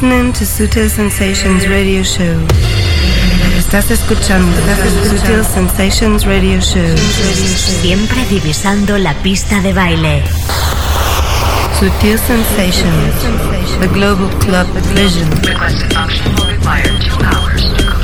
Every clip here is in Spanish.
listening to Sutil Sensations Radio Show. Estás escuchando Sutil Sensations Radio Show. Siempre divisando la pista de baile. Sutil Sensations, the global club vision.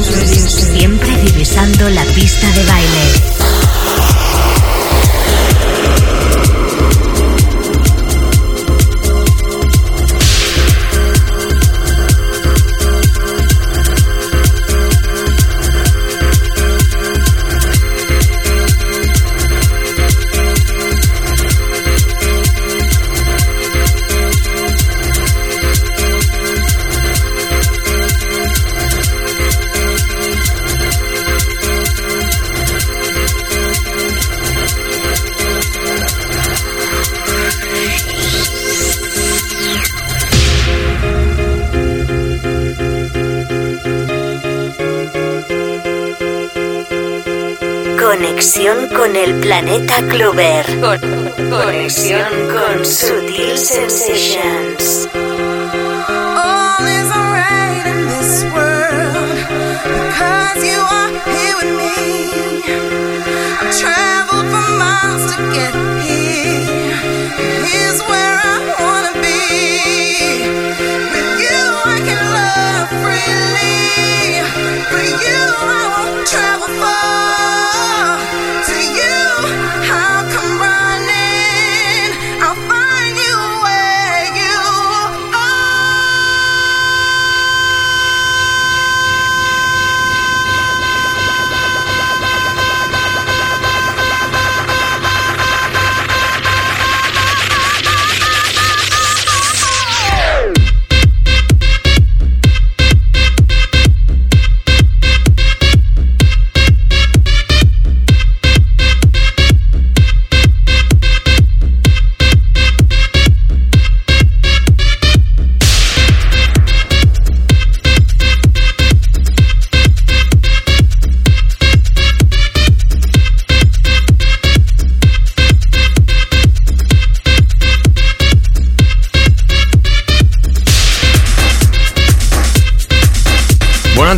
Siempre divisando la pista de baile. Conexión con el planeta Clover. Conexión con Sutil Sensations. All is alright in this world because you are here with me. I've traveled for miles to get here. Here's where I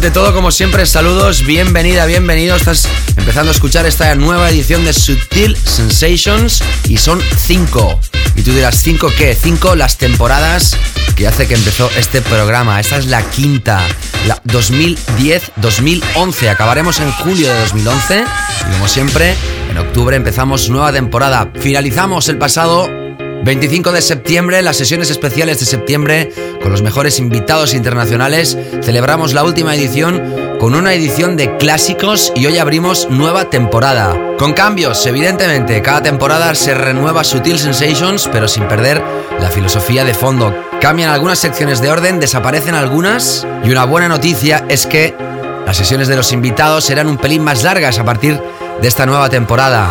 ante todo, como siempre, saludos, bienvenida, bienvenido. Estás empezando a escuchar esta nueva edición de Sutil Sensations y son cinco. Y tú dirás, ¿cinco qué? Cinco las temporadas que hace que empezó este programa. Esta es la quinta, la 2010-2011. Acabaremos en julio de 2011 y como siempre, en octubre empezamos nueva temporada. Finalizamos el pasado 25 de septiembre, las sesiones especiales de septiembre con los mejores invitados internacionales. Celebramos la última edición con una edición de clásicos y hoy abrimos nueva temporada. Con cambios, evidentemente, cada temporada se renueva Sutil Sensations, pero sin perder la filosofía de fondo. Cambian algunas secciones de orden, desaparecen algunas y una buena noticia es que las sesiones de los invitados serán un pelín más largas a partir de esta nueva temporada.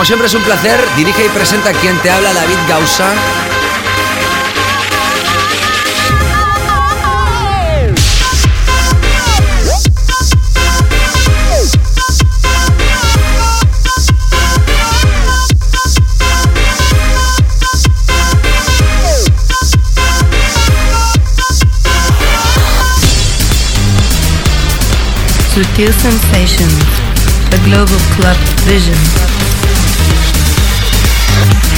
Como siempre es un placer, dirige y presenta quien te habla David Gausa. Sutil Sensations, a global club vision.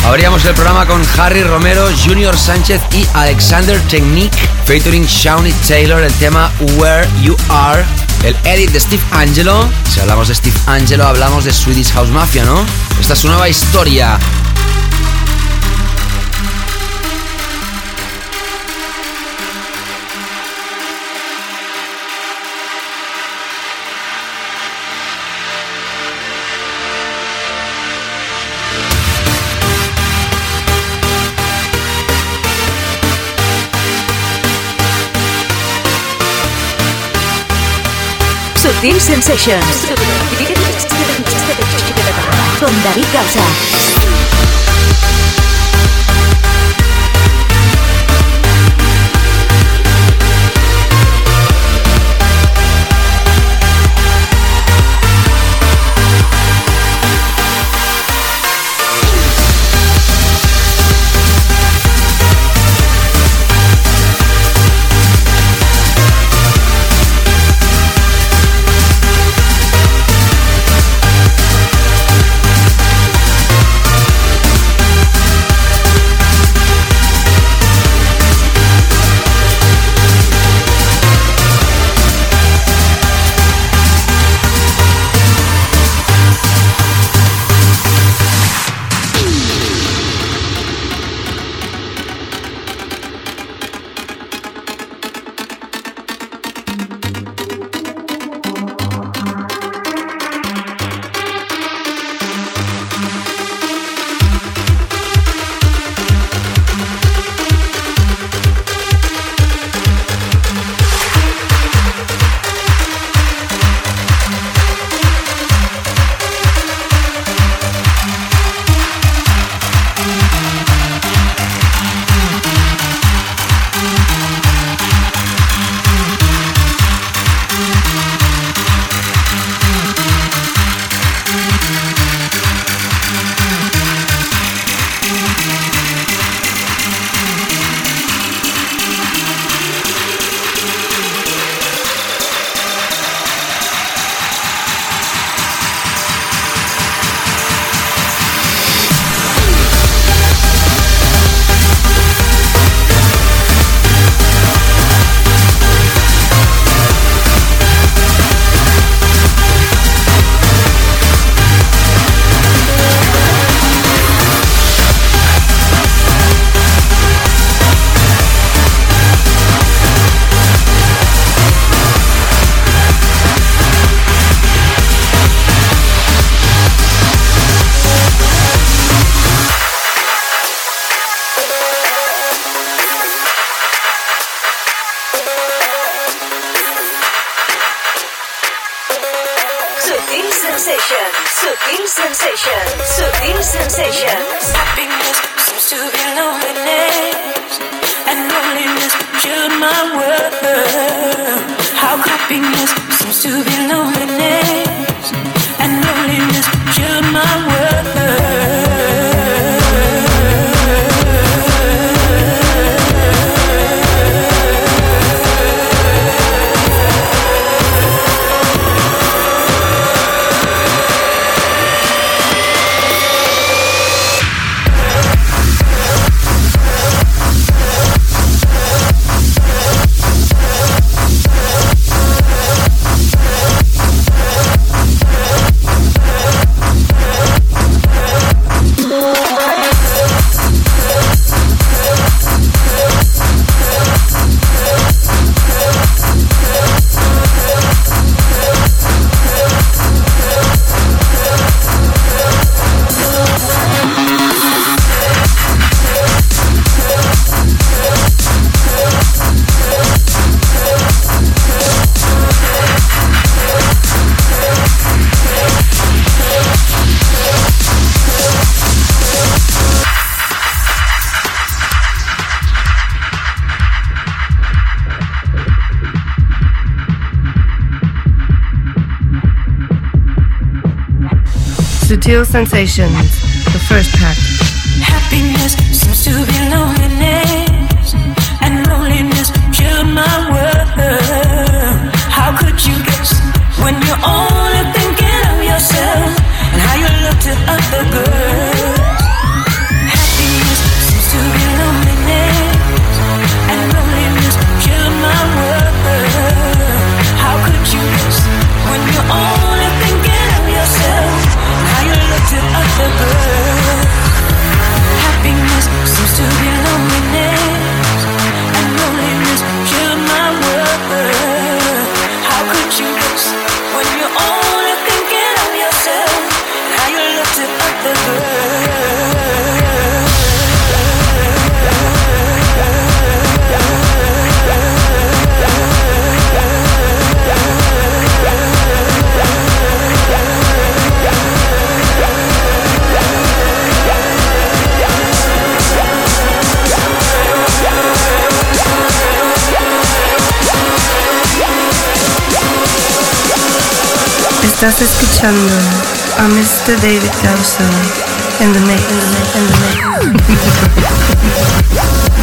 Abríamos el programa con Harry Romero, Junior Sánchez y Alexander Technique, featuring Shawnee Taylor, el tema Where You Are, el edit de Steve Angelo. Si hablamos de Steve Angelo, hablamos de Swedish House Mafia, ¿no? Esta es su nueva historia. Sutil Sensations. Con David Gausa. Sensations, the first pack. Happiness seems to be loneliness, Estás escuchando a Mr. David mix, in the mix, in the.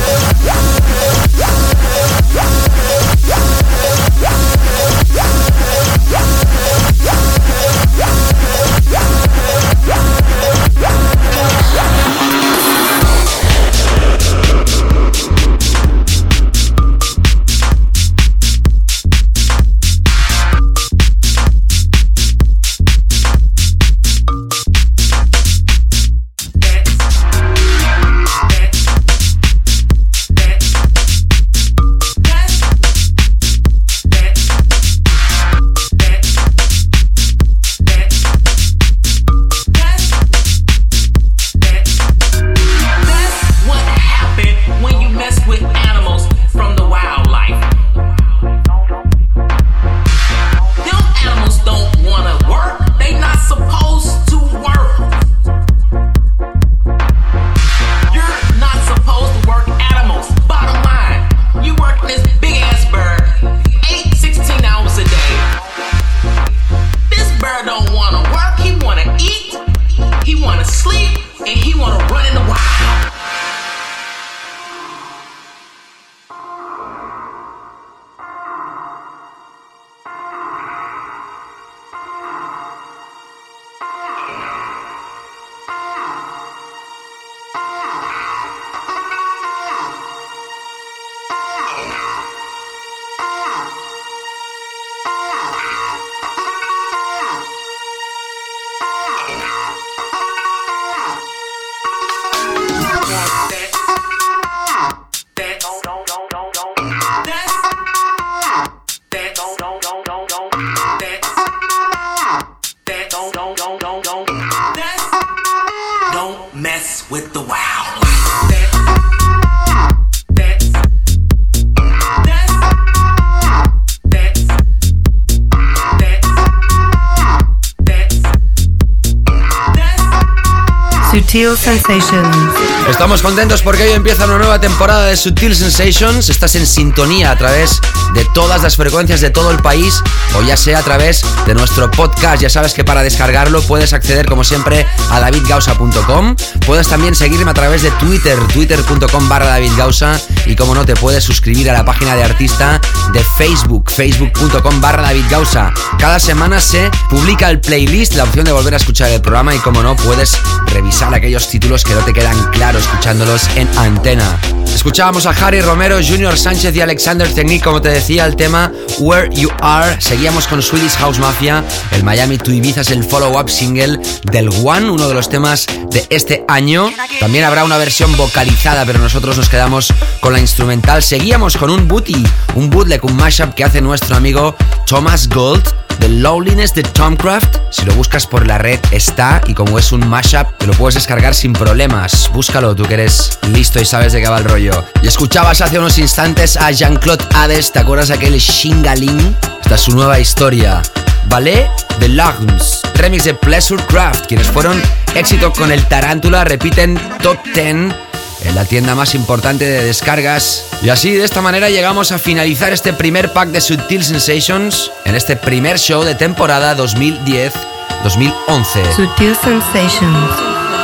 Sutil Sensations. Estamos contentos porque hoy empieza una nueva temporada de Sutil Sensations. Estás en sintonía a través de todas las frecuencias de todo el país o ya sea a través de nuestro podcast. Ya sabes que para descargarlo puedes acceder como siempre a davidgausa.com. Puedes también seguirme a través de Twitter, twitter.com barra davidgausa y como no te puedes suscribir a la página de artista de Facebook, facebook.com barra davidgausa. Cada semana se publica el playlist, la opción de volver a escuchar el programa y como no puedes revisar aquellos títulos que no te quedan claros escuchándolos en antena. Escuchábamos a Harry Romero, Junior Sánchez y Alexander Technique, como te decía, el tema Where You Are. Seguíamos con Swedish House Mafia. El Miami to Ibiza es el follow-up single del One, uno de los temas de este año. También habrá una versión vocalizada, pero nosotros nos quedamos con la instrumental. Seguíamos con un booty, un bootleg, un mashup que hace nuestro amigo Thomas Gold. The Loneliness de Tomcraft. Si lo buscas por la red está y como es un mashup te lo puedes descargar sin problemas. Búscalo, tú que eres listo y sabes de qué va el rollo. Y escuchabas hace unos instantes a Jean-Claude Hades, ¿te acuerdas aquel Shingaling? Esta es su nueva historia. Ballet de Larms, remix de Pleasure Craft, quienes fueron éxito con el Tarántula, repiten top 10 en la tienda más importante de descargas. Y así, de esta manera, llegamos a finalizar este primer pack de Subtil Sensations en este primer show de temporada 2010-2011. Sutil Sensations.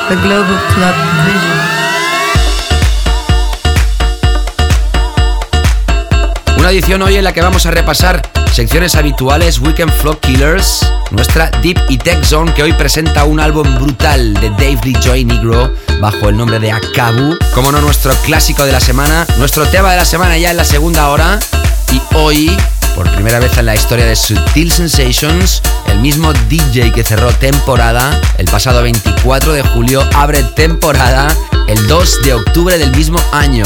The Global Club Vision. Una edición hoy en la que vamos a repasar secciones habituales Weekend Flow Killers, nuestra Deep y Tech Zone que hoy presenta un álbum brutal de Dave Lee Joy Negro bajo el nombre de Akabu. Como no, nuestro clásico de la semana, nuestro tema de la semana ya en la segunda hora y hoy por primera vez en la historia de Sutil Sensations, el mismo DJ que cerró temporada el pasado 24 de julio abre temporada el 2 de octubre del mismo año.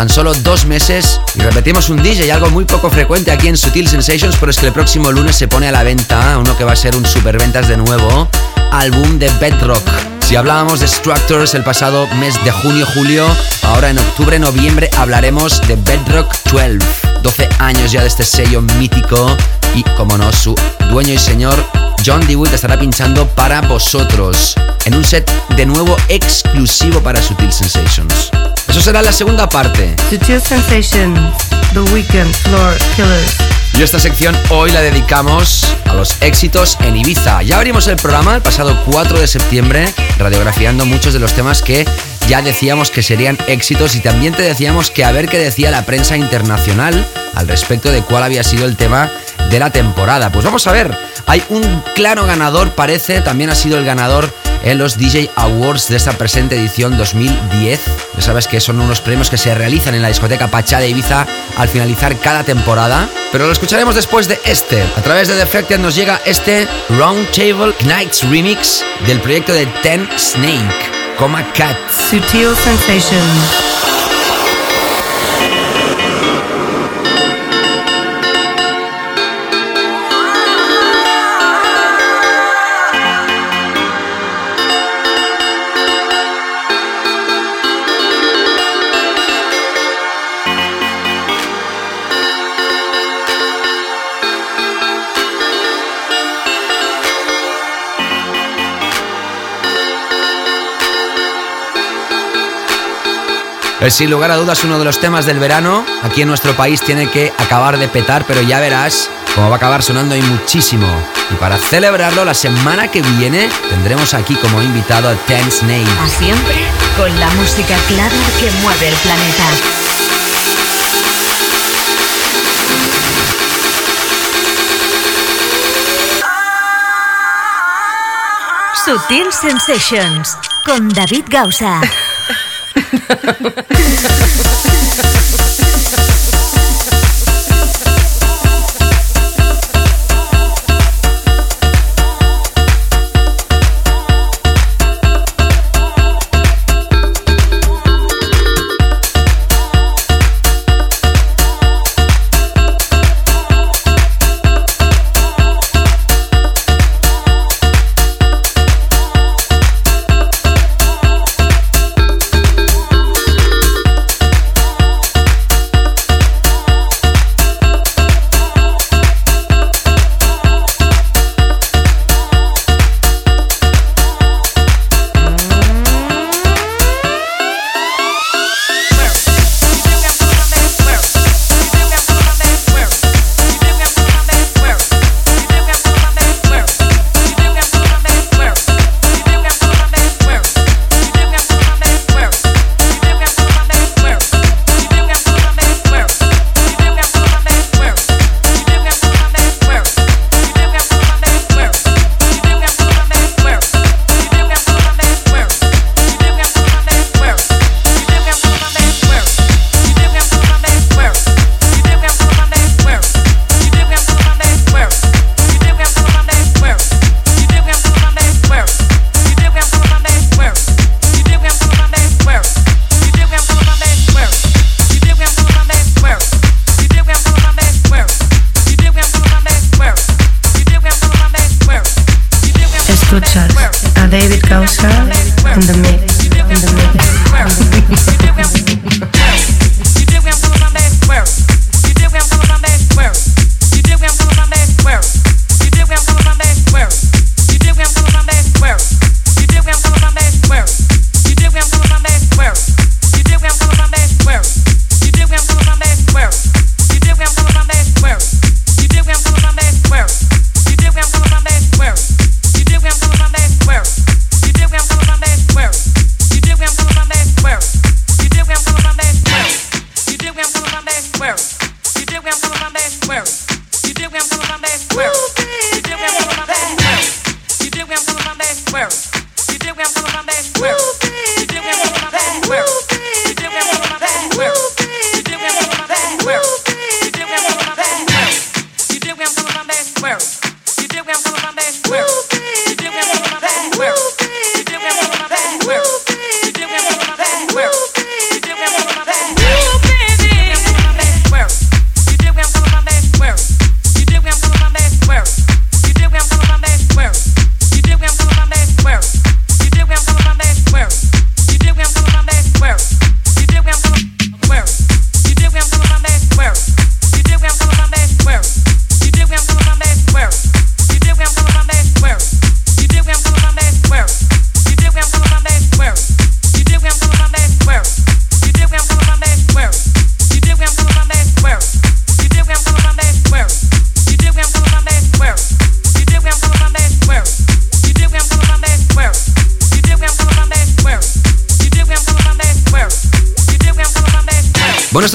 Tan solo dos meses y repetimos un DJ, algo muy poco frecuente aquí en Sutil Sensations, pero es que el próximo lunes se pone a la venta uno que va a ser un superventas de nuevo, álbum de Bedrock. Si hablábamos de Structures el pasado mes de junio-julio, ahora en octubre-noviembre hablaremos de Bedrock 12. 12 años ya de este sello mítico y, como no, su dueño y señor John DeWitt estará pinchando para vosotros en un set de nuevo exclusivo para Sutil Sensations. Eso será la segunda parte. Sutil Sensations, The Weekend Floor Killers. Y esta sección hoy la dedicamos a los éxitos en Ibiza. Ya abrimos el programa el pasado 4 de septiembre, radiografiando muchos de los temas que ya decíamos que serían éxitos y también te decíamos que a ver qué decía la prensa internacional al respecto de cuál había sido el tema de la temporada. Pues vamos a ver, hay un claro ganador, parece, también ha sido el ganador en los DJ Awards de esta presente edición 2010. Ya sabes que son unos premios que se realizan en la discoteca Pachá de Ibiza al finalizar cada temporada. Pero lo escucharemos después de este. A través de Defected nos llega este Roundtable Nights Remix del proyecto de Ten Snake, Coma Cat. Sutil Sensations. Es sin lugar a dudas uno de los temas del verano. Aquí en nuestro país tiene que acabar de petar, pero ya verás cómo va a acabar sonando ahí muchísimo. Y para celebrarlo, la semana que viene tendremos aquí como invitado a Ten Snake. A siempre con la música clara que mueve el planeta. Sutil Sensations con David Gausa. Ha ha ha ha ha!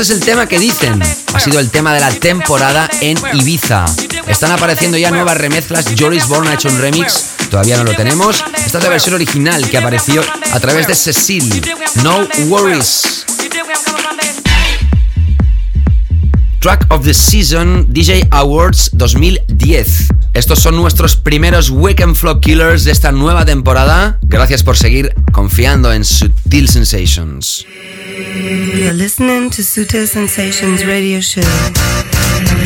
Es el tema que dicen. Ha sido el tema de la temporada en Ibiza. Están apareciendo ya nuevas remezclas. Joris Bourne ha hecho un remix. Todavía no lo tenemos. Esta es la versión original que apareció a través de Cecil. No Worries. Track of the Season DJ Awards 2010. Estos son nuestros primeros Weekend Flow Killers de esta nueva temporada. Gracias por seguir confiando en Sutil Sensations. You're listening to Sutil Sensations Radio Show.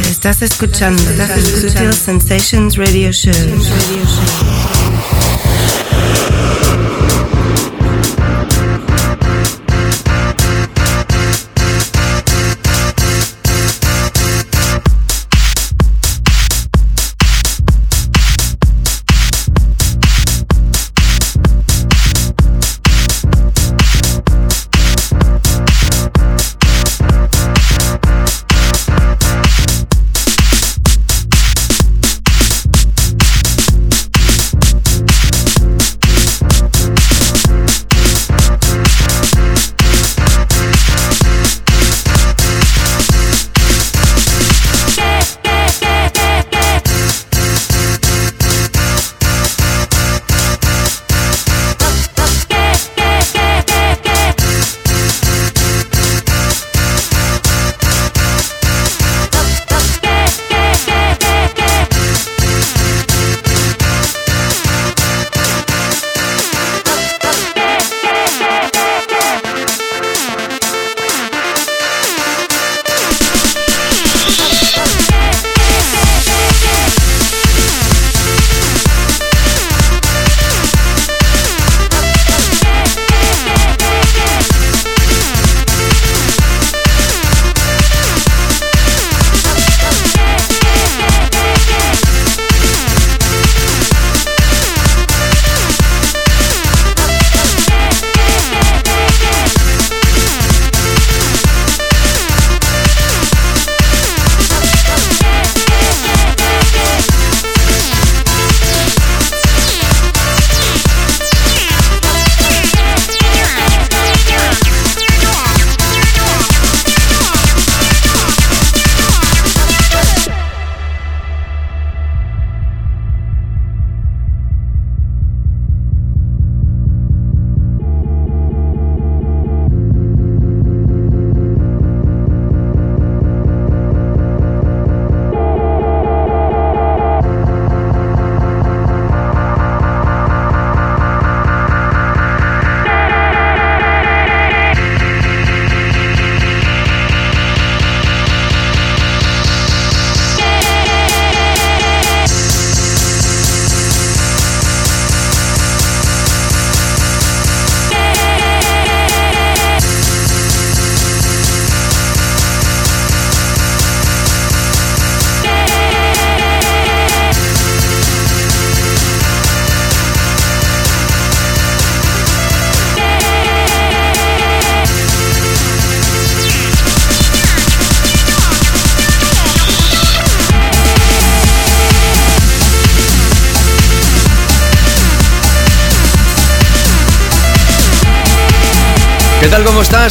Estás escuchando Sutil Sensations Radio Show.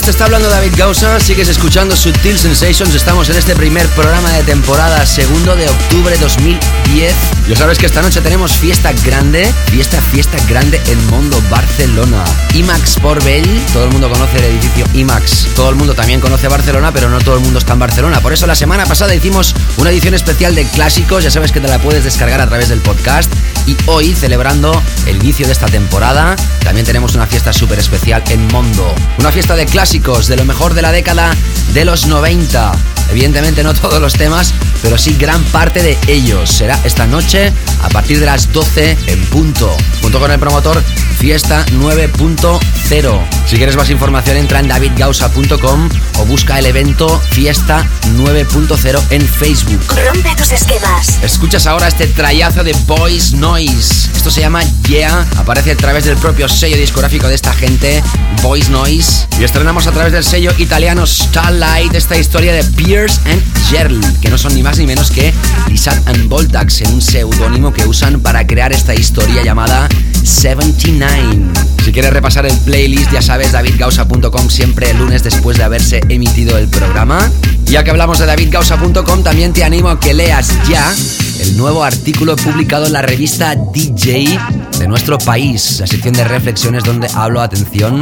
Te está hablando David Gausa. Sigues escuchando Sutil Sensations. Estamos en este primer programa de temporada, segundo de octubre 2010. Ya sabes que esta noche tenemos fiesta grande, fiesta, fiesta grande en Mondo, Barcelona. IMAX por Bell. Todo el mundo conoce el edificio IMAX. Todo el mundo también conoce Barcelona, pero no todo el mundo está en Barcelona. Por eso la semana pasada hicimos una edición especial de clásicos. Ya sabes que te la puedes descargar a través del podcast. Y hoy, celebrando el inicio de esta temporada, también tenemos una fiesta súper especial en Mondo. Una fiesta de clásicos, de lo mejor de la década de los 90. Evidentemente no todos los temas, pero sí gran parte de ellos. Será esta noche a partir de las 12 en punto. Junto con el promotor Fiesta 9.0. Si quieres más información entra en davidgausa.com o busca el evento Fiesta 9.0 en Facebook. Rompe tus esquemas. Escuchas ahora este trayazo de Boys Noise. Se llama Yeah. Aparece a través del propio sello discográfico de esta gente, Boys Noise. Y estrenamos a través del sello italiano Starlight esta historia de Pierce and Gerl, que no son ni más ni menos que Isaac and Voltax, en un seudónimo que usan para crear esta historia llamada 79. Si quieres repasar el playlist, ya sabes, davidgausa.com siempre el lunes después de haberse emitido el programa. Ya que hablamos de davidgausa.com, también te animo a que leas ya el nuevo artículo publicado en la revista DJ de nuestro país, la sección de reflexiones donde hablo, atención,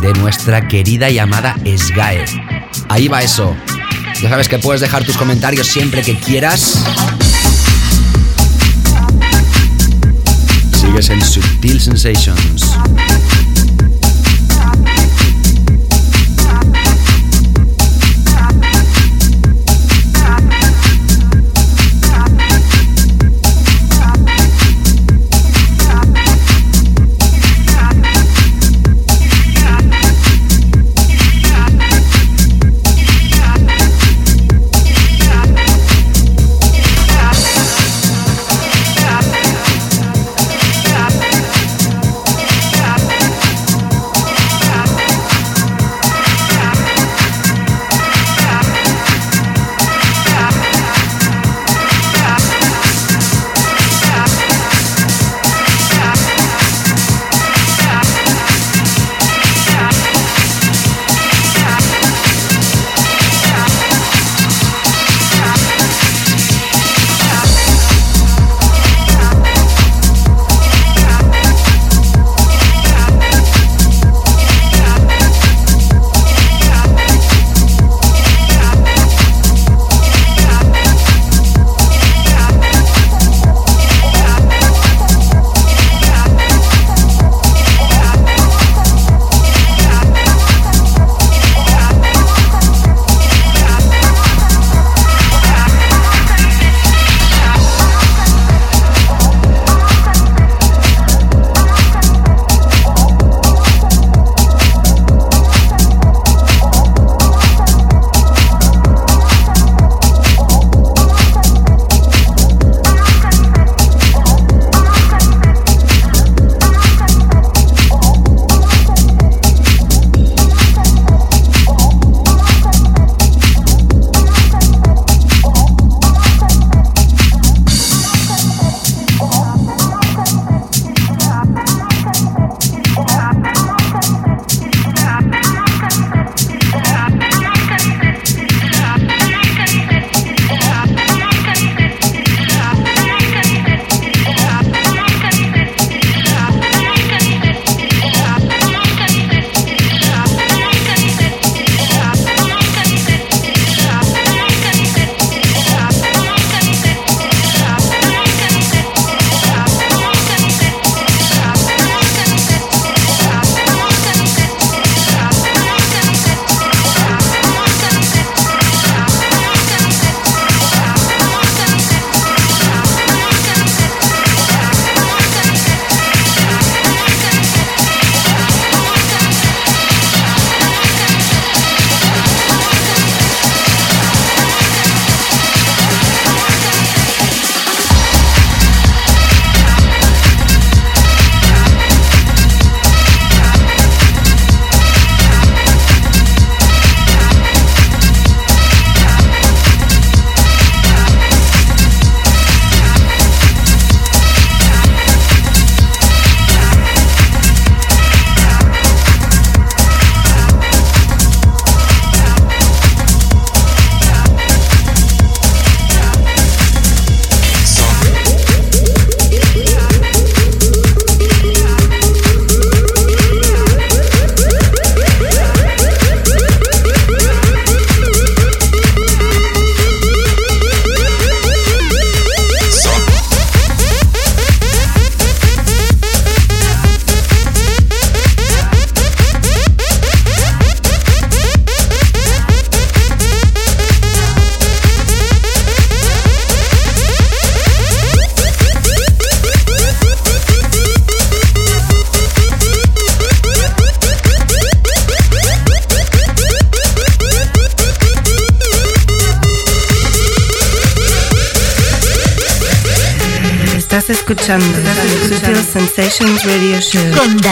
de nuestra querida llamada SGAE. Ahí va eso. Ya sabes que puedes dejar tus comentarios siempre que quieras. Sigues en Subtil Sensations.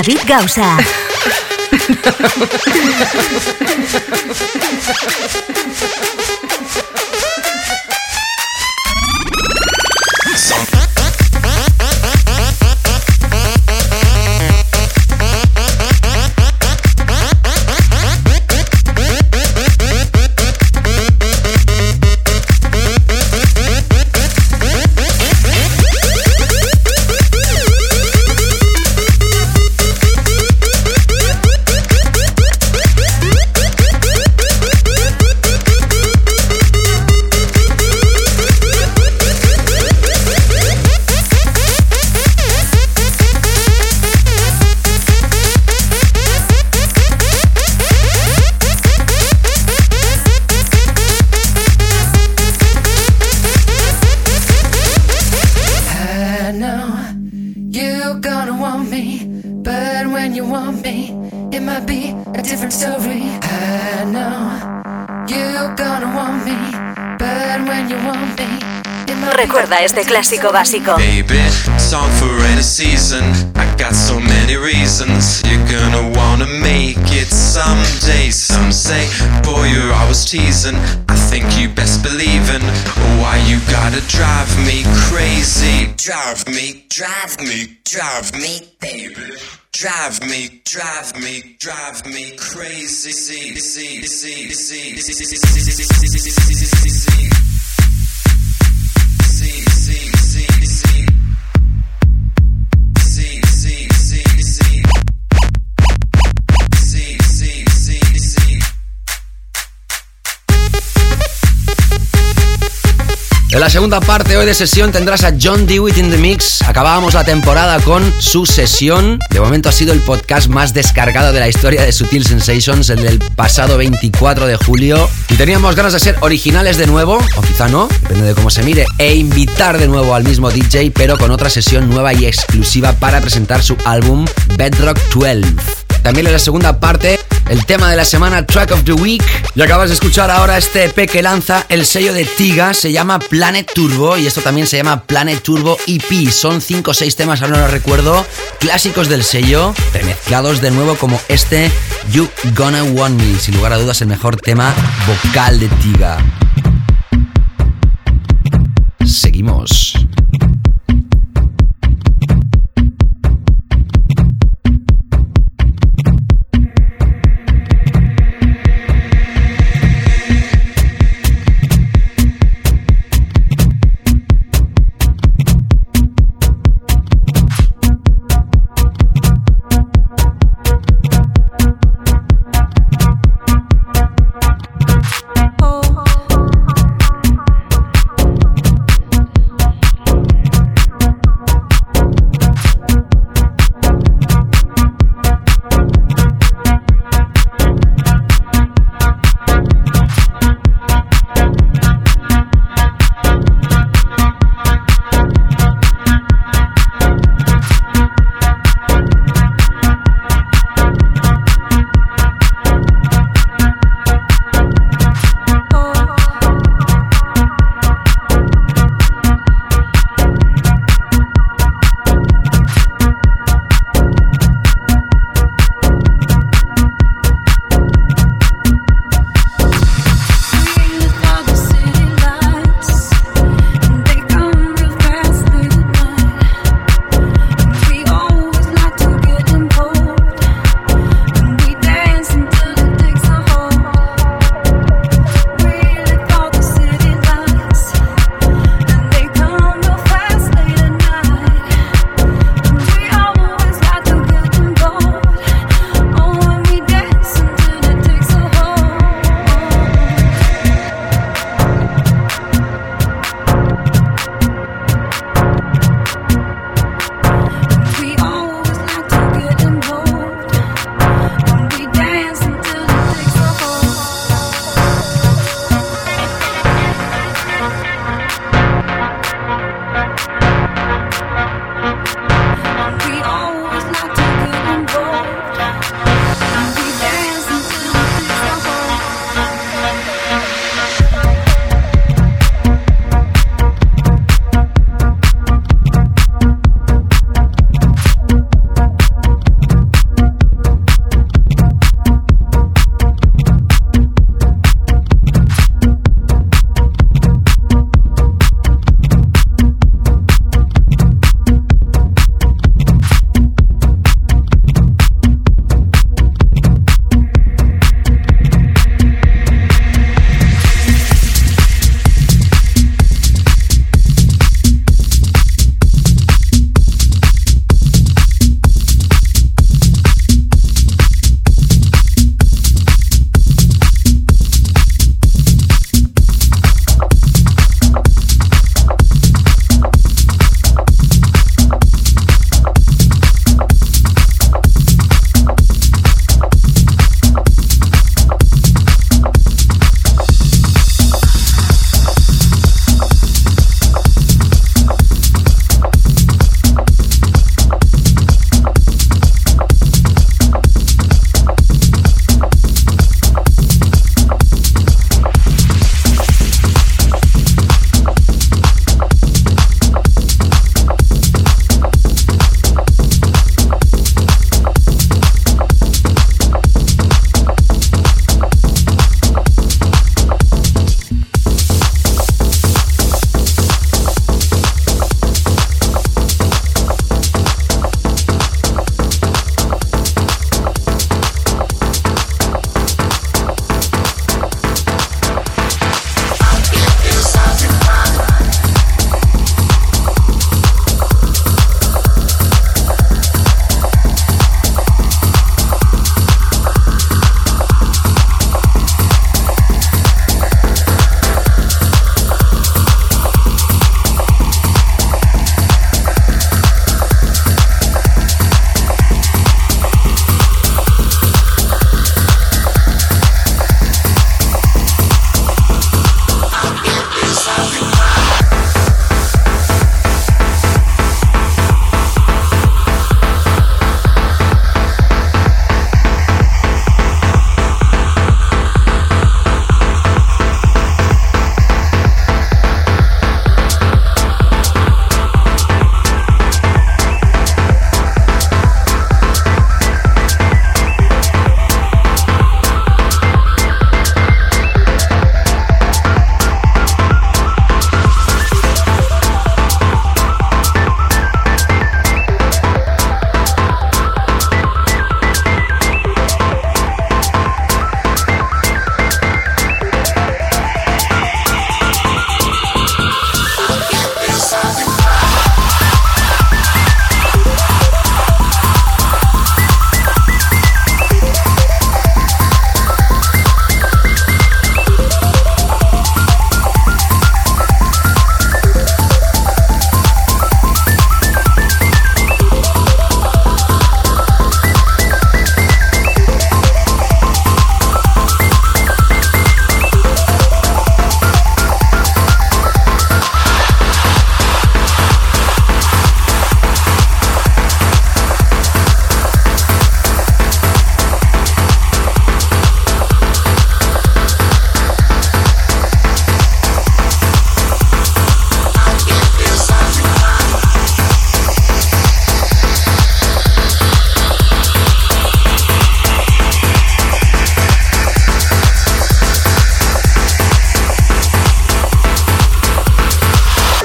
David Gausa. Este clásico básico. Baby, song for any season. I got so many reasons. You're gonna wanna make it someday. Some say, boy, you're always teasing. I think you best believe in why you gotta drive me crazy. Drive me, drive me, drive me, En la segunda parte hoy de sesión tendrás a John Dewitt in the Mix. Acabábamos la temporada con su sesión. De momento ha sido el podcast más descargado de la historia de Sutil Sensations, el del pasado 24 de julio. Y teníamos ganas de ser originales de nuevo, o quizá no, depende de cómo se mire, e invitar de nuevo al mismo DJ, pero con otra sesión nueva y exclusiva para presentar su álbum Bedrock 12. También en la segunda parte, el tema de la semana, Track of the Week. Y acabas de escuchar ahora este EP que lanza el sello de Tiga, se llama Planet Turbo y esto también se llama Planet Turbo EP. Son 5 o 6 temas, ahora no lo recuerdo, clásicos del sello, remezclados de nuevo como este You Gonna Want Me, sin lugar a dudas el mejor tema vocal de Tiga. Seguimos.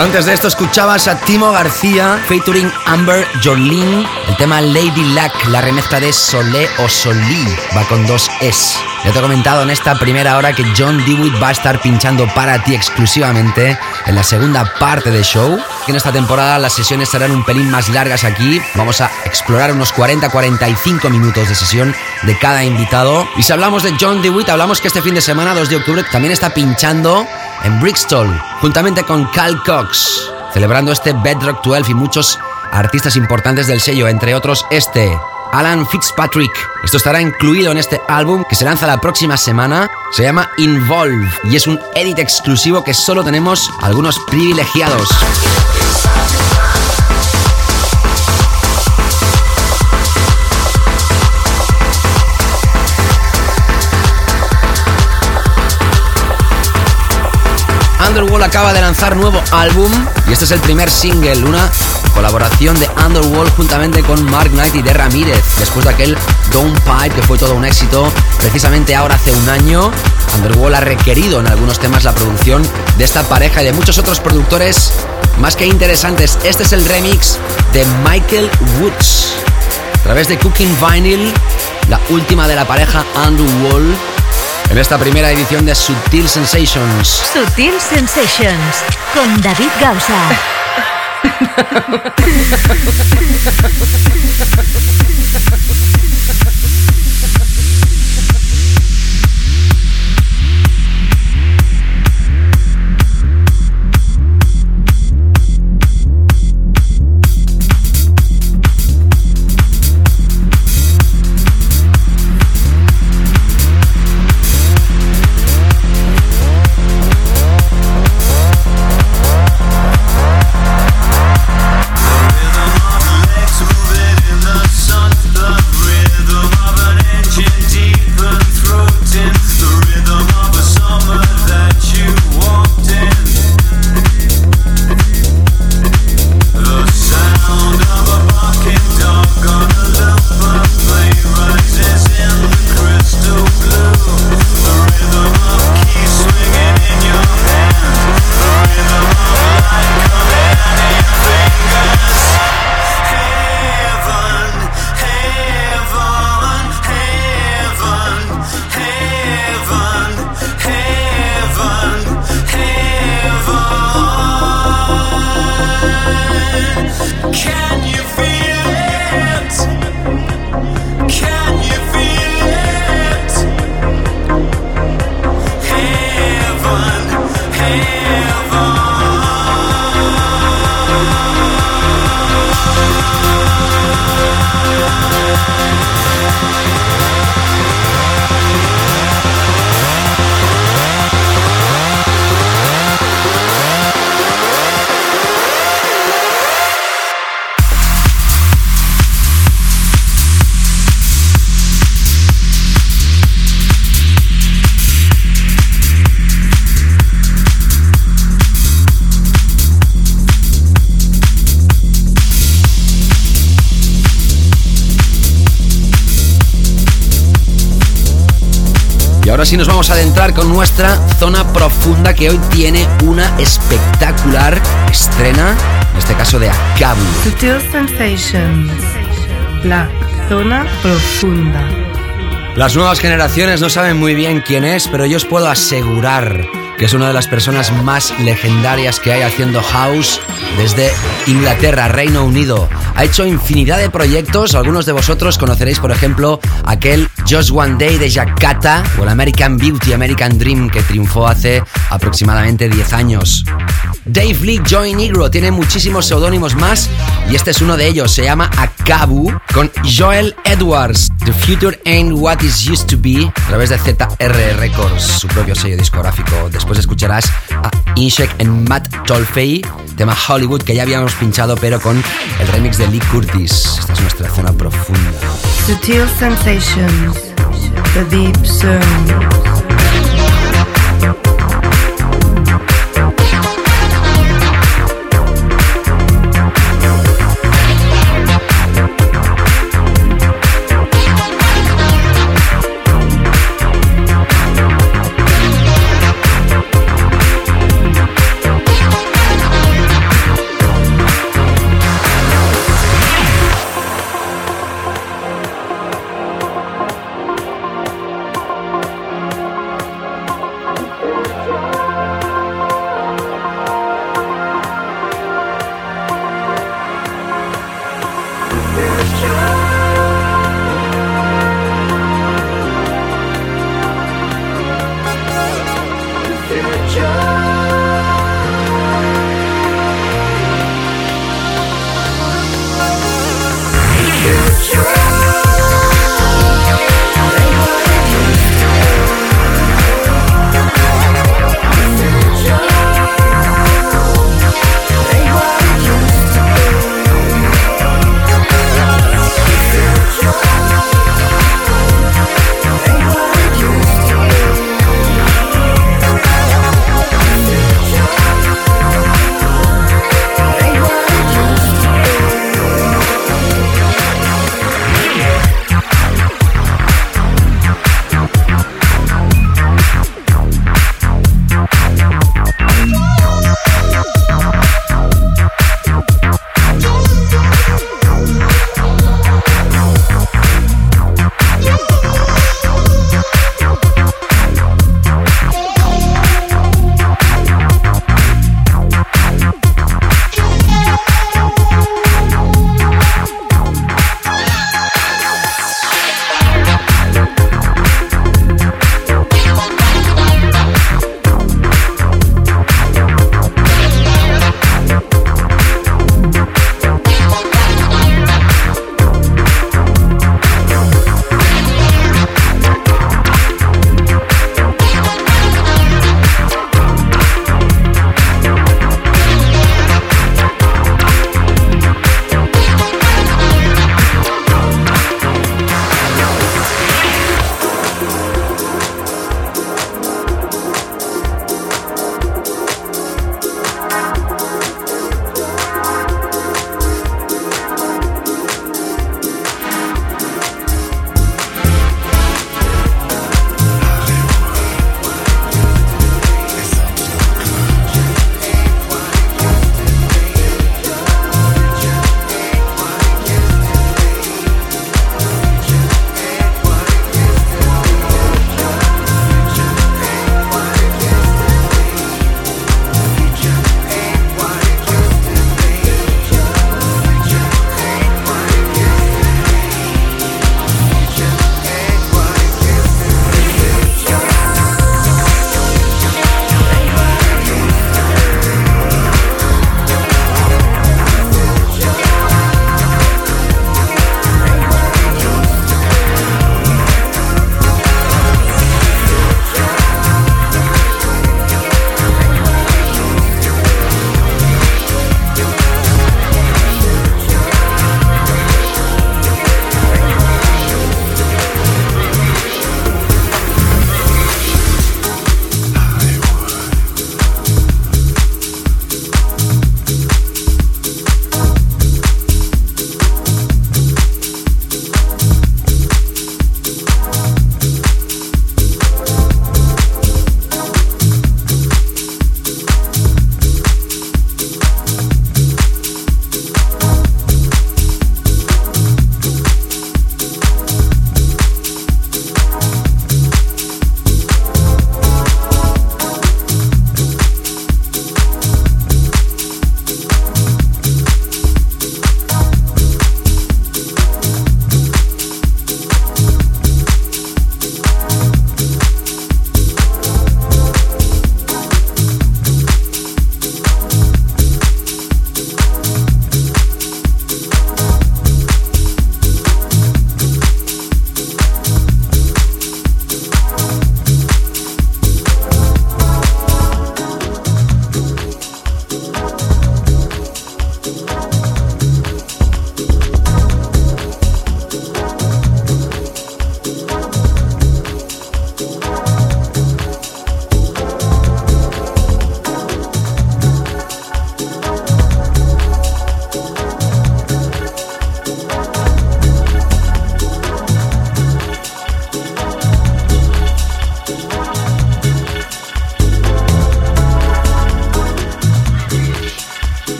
Antes de esto escuchabas a Timo García featuring Amber Jolene, el tema Lady Luck, la remezcla de Solé o Solí, va con dos S. Ya te he comentado en esta primera hora que John Dewitt va a estar pinchando para ti exclusivamente en la segunda parte del show. En esta temporada las sesiones serán un pelín más largas aquí. Vamos a explorar unos 40-45 minutos de sesión de cada invitado. Y si hablamos de John Dewitt, hablamos que este fin de semana, 2 de octubre, también está pinchando en Brixton, juntamente con Cal Cox, celebrando este Bedrock 12 y muchos artistas importantes del sello, entre otros este, Alan Fitzpatrick. Esto estará incluido en este álbum que se lanza la próxima semana. Se llama Involve y es un edit exclusivo que solo tenemos algunos privilegiados. Underworld acaba de lanzar nuevo álbum y este es el primer single, una colaboración de Underworld juntamente con Mark Knight y de Ramírez, después de aquel Don't Pipe que fue todo un éxito. Precisamente ahora hace un año, Underworld ha requerido en algunos temas la producción de esta pareja y de muchos otros productores más que interesantes. Este es el remix de Michael Woods. A través de Cooking Vinyl, la última de la pareja Underworld en esta primera edición de Sutil Sensations. Sutil Sensations con David Gausa. ahora sí nos vamos a adentrar con nuestra zona profunda que hoy tiene una espectacular estrena, en este caso de Akabu. Sutil Sensations. La zona profunda. Las nuevas generaciones no saben muy bien quién es, pero yo os puedo asegurar que es una de las personas más legendarias que hay haciendo house desde Inglaterra, Reino Unido. Ha hecho infinidad de proyectos, algunos de vosotros conoceréis por ejemplo aquel Just One Day de Jakarta o el American Beauty, American Dream que triunfó hace aproximadamente 10 años. Dave Lee Joy Negro tiene muchísimos seudónimos más y este es uno de ellos, se llama Akabu con Joel Edwards. The Future Ain't What It Used to Be a través de ZR Records, su propio sello discográfico. Después escucharás a Inshek en Matt Tolfey, tema Hollywood que ya habíamos pinchado pero con el remix de Lee Curtis. Esta es nuestra zona profunda. Sutil Sensations. The Deep Zone.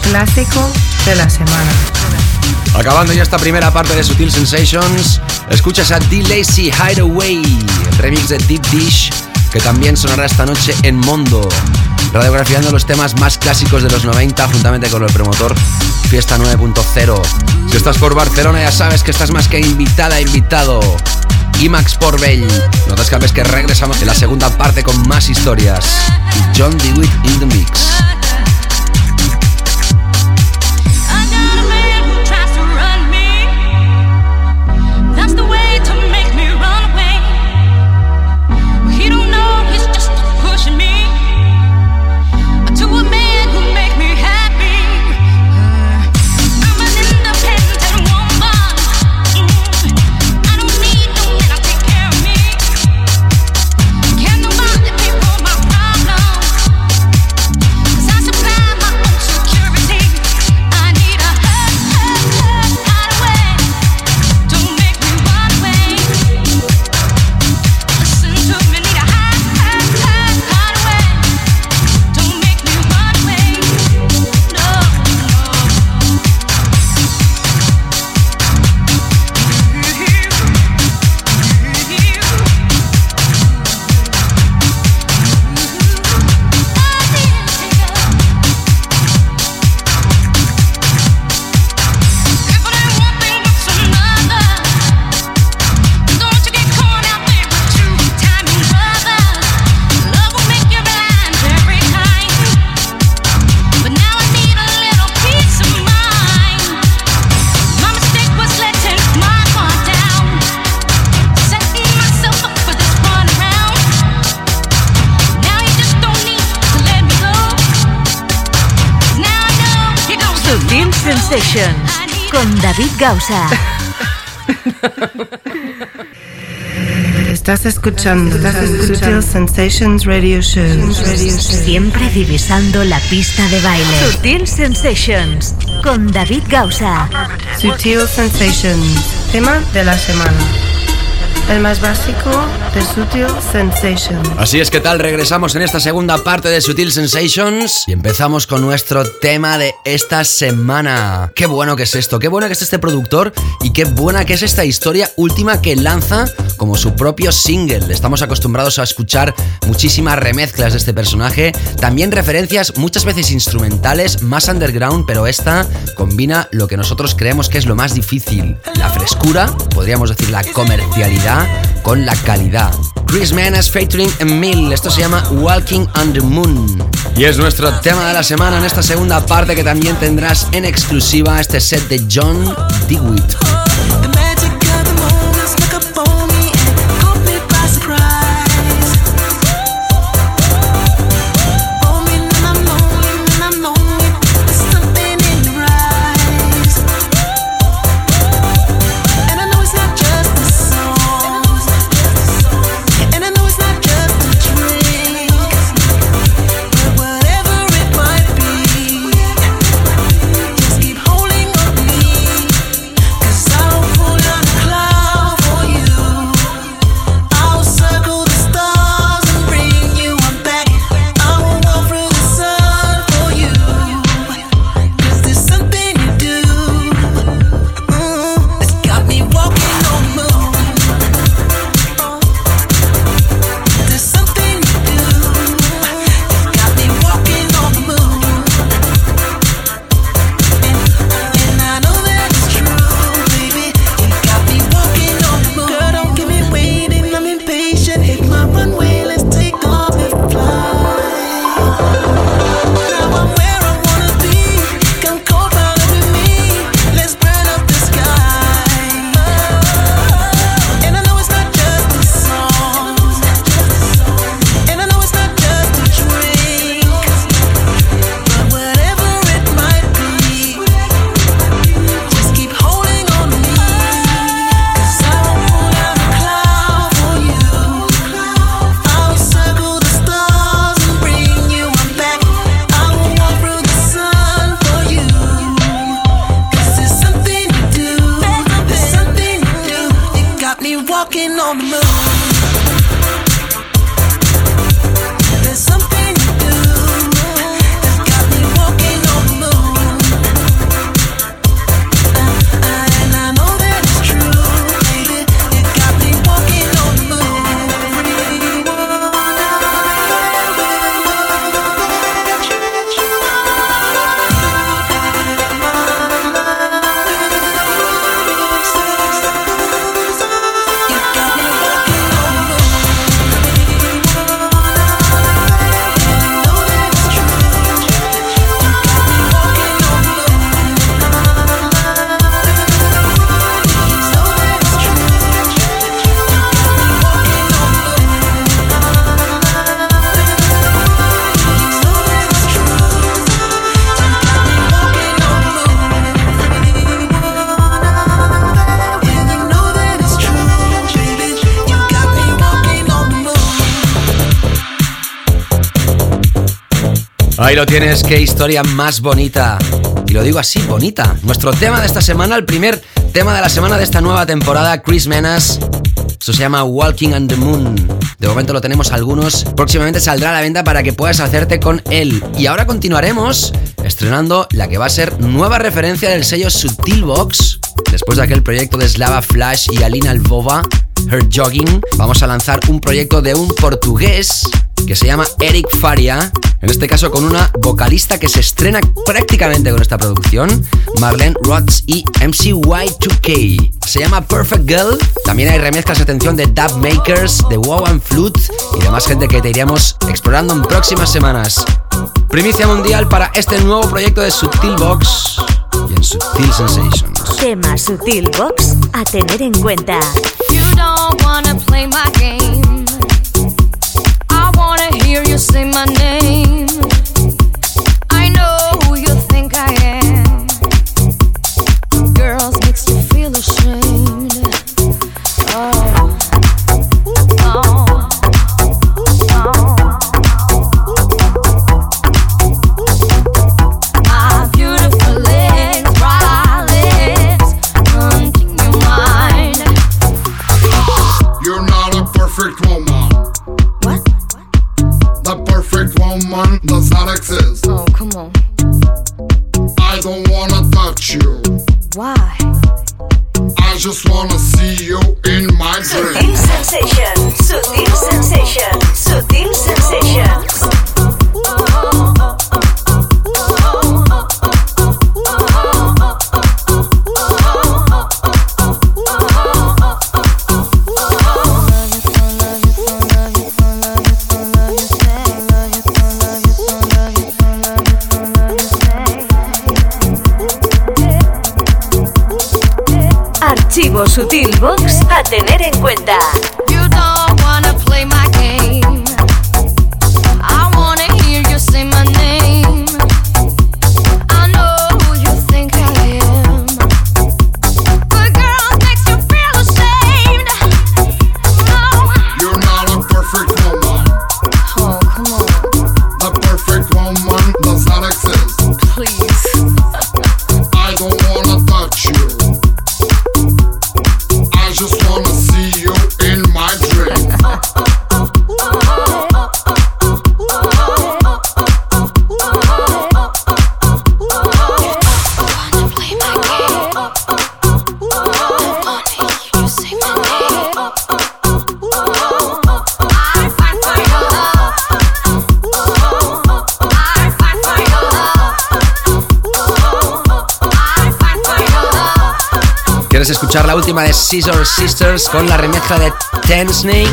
Clásico de la semana. Acabando ya esta primera parte de Sutil Sensations, escuchas a D Lazy Hideaway, el remix de Deep Dish, que también sonará esta noche en Mondo, radiografiando los temas más clásicos de los 90 juntamente con el promotor Fiesta 9.0. Si estás por Barcelona ya sabes que estás más que invitada, invitado. IMAX por Bell. No te escapes que regresamos en la segunda parte con más historias. Y John DeWitt in the mix. Con David Gausa. Estás escuchando, Sutil Sensations Radio Show. Siempre divisando la pista de baile. Sutil Sensations con David Gausa. Sutil Sensations, tema de la semana el más básico de Sutil Sensations. Así es que tal, regresamos en esta segunda parte de Sutil Sensations y empezamos con nuestro tema de esta semana. Qué bueno que es esto, qué bueno que es este productor y qué buena que es esta historia última que lanza como su propio single. Estamos acostumbrados a escuchar muchísimas remezclas de este personaje, también referencias muchas veces instrumentales, más underground, pero esta combina lo que nosotros creemos que es lo más difícil, la frescura, podríamos decir la comercialidad con la calidad. Chris Menas featuring Emil. Esto se llama Walking on the Moon. Y es nuestro tema de la semana en esta segunda parte que también tendrás en exclusiva este set de John DeWitt. Ahí lo tienes, qué historia más bonita. Y lo digo así, bonita. Nuestro tema de esta semana, el primer tema de la semana de esta nueva temporada, Chris Menas. Esto se llama Walking on the Moon. De momento lo tenemos algunos. Próximamente saldrá a la venta para que puedas hacerte con él. Y ahora continuaremos estrenando la que va a ser nueva referencia del sello Sutilbox. Después de aquel proyecto de Slava Flash y Alina Albova, Her Jogging, vamos a lanzar un proyecto de un portugués que se llama Eric Faria, en este caso con una vocalista que se estrena prácticamente con esta producción, Marlene Rods y MCY2K. Se llama Perfect Girl. También hay remezclas, atención, de Dub Makers, de Wow and Flute y demás gente que te iremos explorando en próximas semanas. Primicia mundial para este nuevo proyecto de Subtil Box y en Subtil Sensations. Tema Sutil Box a tener en cuenta. You don't wanna play my game. Wanna hear you say my name. Exist. Come on. I don't wanna touch you. Why? I just wanna see you in my Sutil dreams. Sensations, Sutil Sensations, Sutil Sensations. Sutil Box a tener en cuenta. La última de Scissor Sisters con la remezcla de Ten Snake?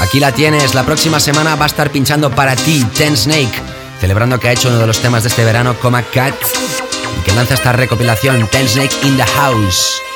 Aquí la tienes, la próxima semana va a estar pinchando para ti Ten Snake, celebrando que ha hecho uno de los temas de este verano, Coma Cat, y que lanza esta recopilación Ten Snake in the House.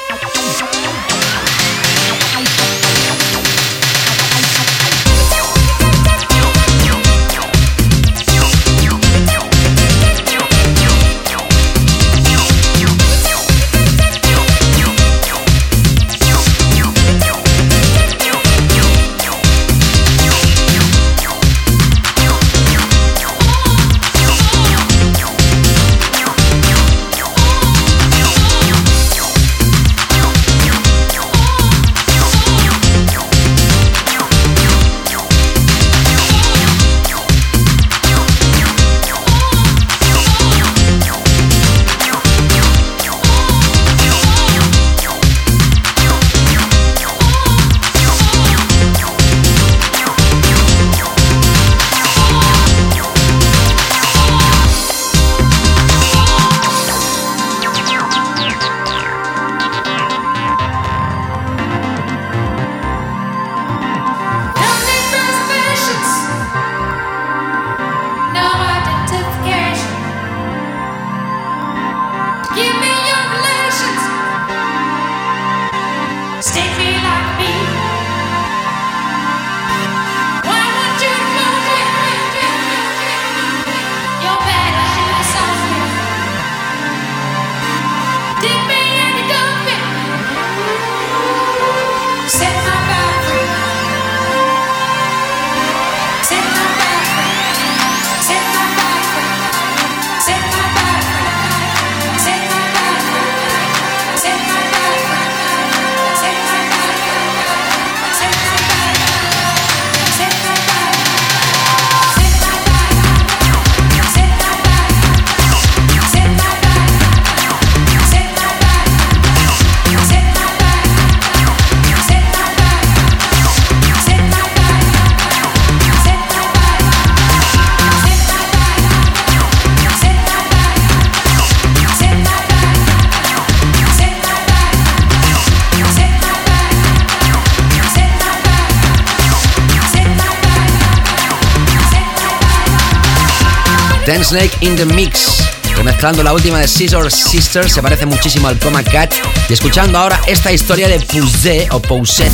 Ten Snake in the Mix. Remezclando la última de Scissor Sisters, se parece muchísimo al Coma Cat. Y escuchando ahora esta historia de Pouzet o Pouzet.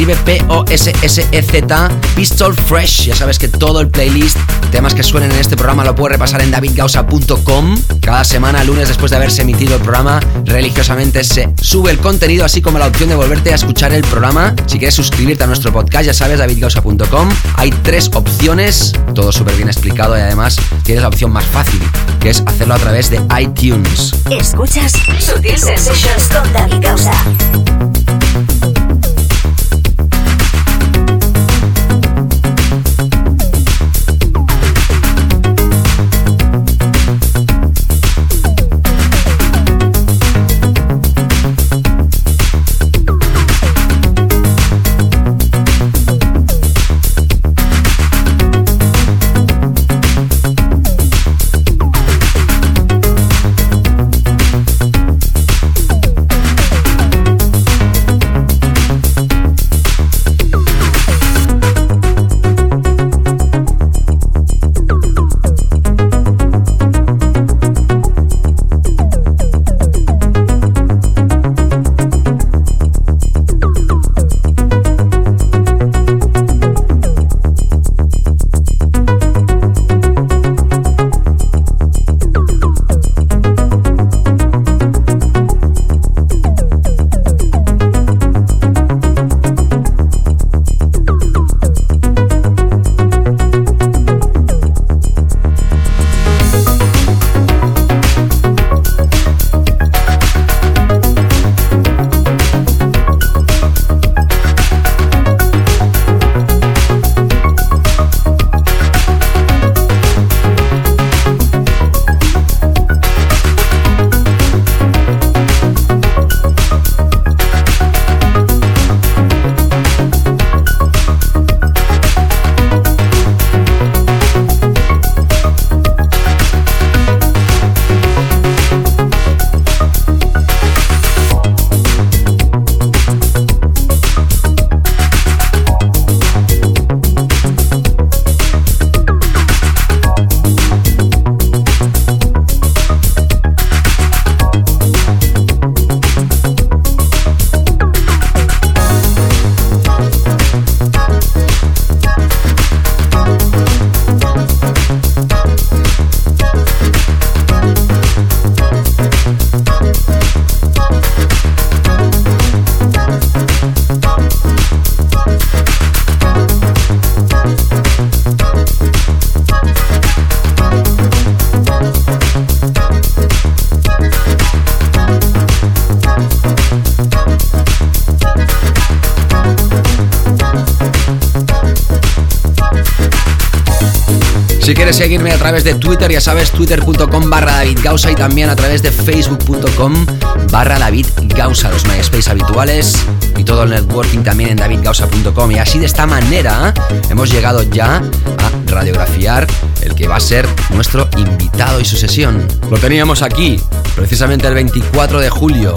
Escribe P-O-S-S-E-Z, Pistol Fresh. Ya sabes que todo el playlist, temas que suenen en este programa, lo puedes repasar en davidgausa.com. Cada semana, lunes después de haberse emitido el programa, religiosamente se sube el contenido, así como la opción de volverte a escuchar el programa. Si quieres suscribirte a nuestro podcast, ya sabes, davidgausa.com. Hay tres opciones, todo súper bien explicado y además tienes la opción más fácil, que es hacerlo a través de iTunes. Escuchas Sutil Sensations con David Gausa. Seguirme a través de Twitter, ya sabes, twitter.com barra David y también a través de facebook.com barra David Gausa, los MySpace habituales y todo el networking también en davidgausa.com. Y así de esta manera hemos llegado ya a radiografiar va a ser nuestro invitado y su sesión. Lo teníamos aquí, precisamente el 24 de julio.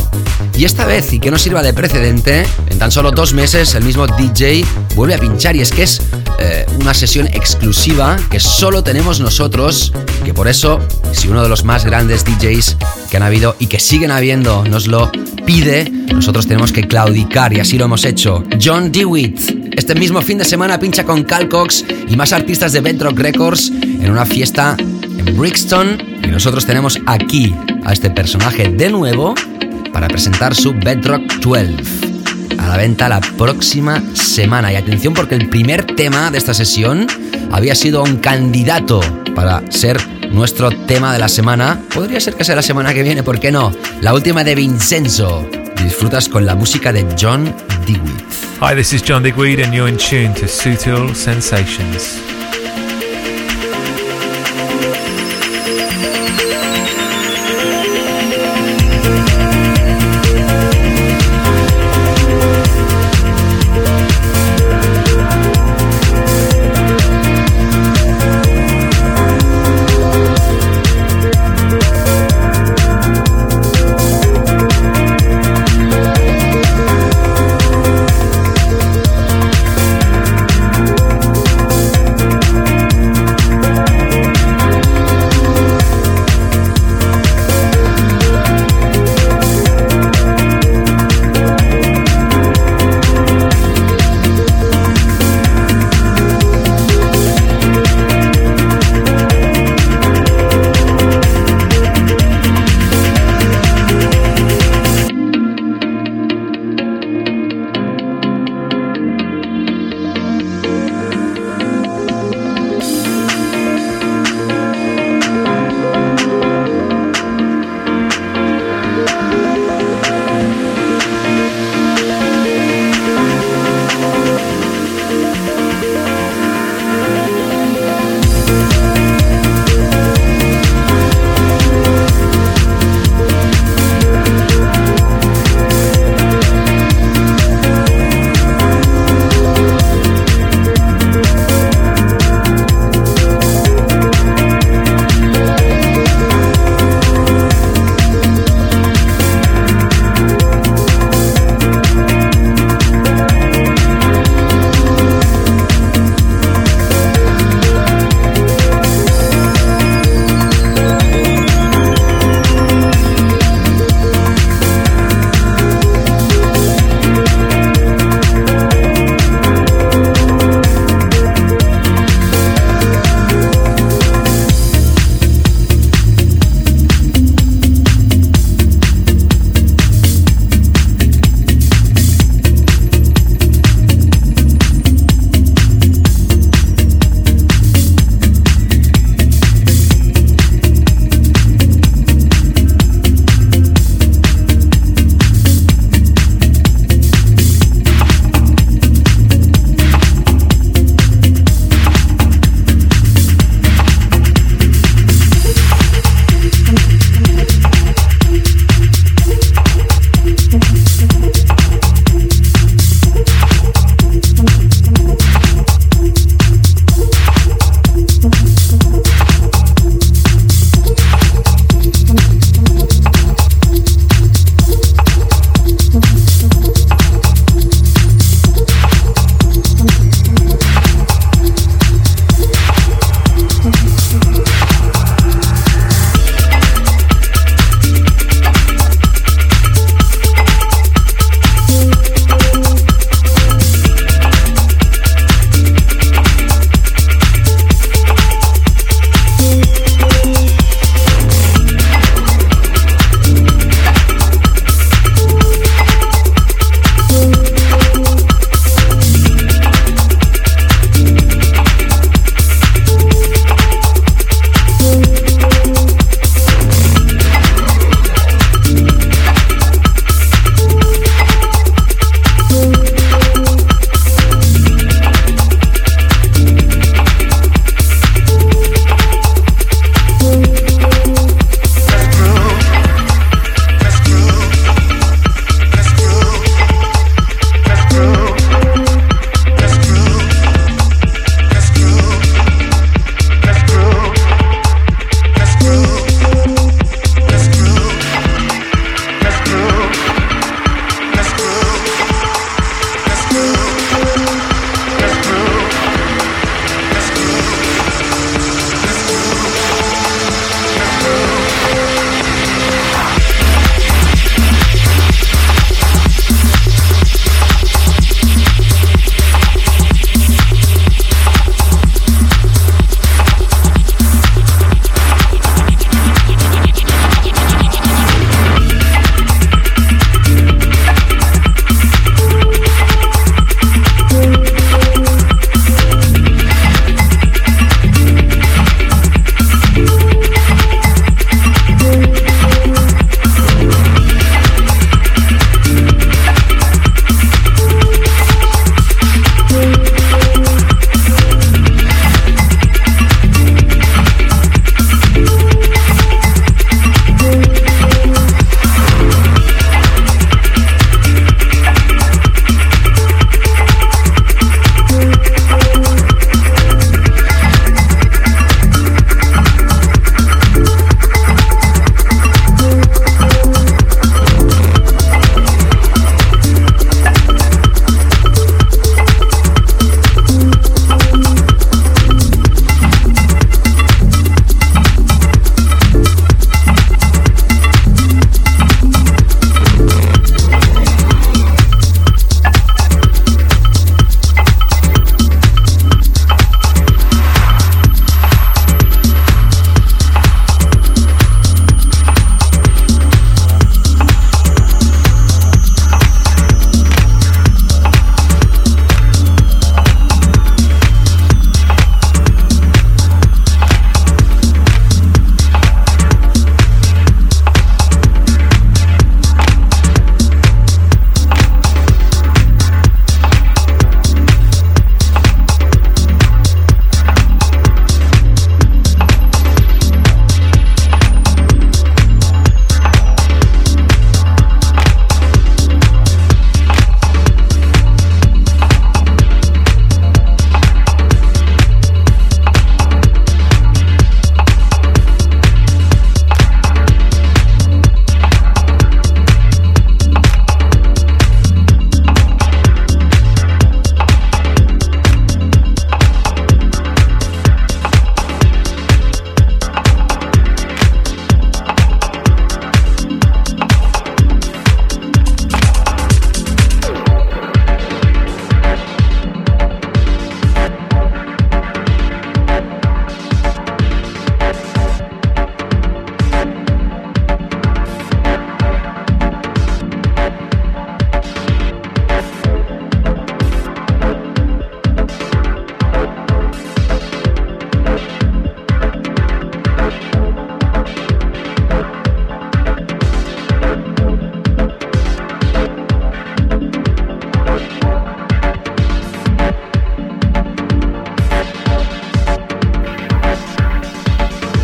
Y esta vez, y que no sirva de precedente, en tan solo dos meses el mismo DJ vuelve a pinchar y es que es eh, una sesión exclusiva que solo tenemos nosotros, que por eso, si uno de los más grandes DJs que han habido y que siguen habiendo nos lo pide, nosotros tenemos que claudicar y así lo hemos hecho. John DeWitt. Este mismo fin de semana pincha con Cal Cox y más artistas de Bedrock Records en una fiesta en Brixton y nosotros tenemos aquí a este personaje de nuevo para presentar su Bedrock 12 a la venta la próxima semana. Y atención porque el primer tema de esta sesión había sido un candidato para ser nuestro tema de la semana. Podría ser que sea la semana que viene, ¿por qué no? La última de Vincenzo. Disfrutas con la música de John Digweed. Hi, this is John Digweed and you're in tune to Sutil Sensations.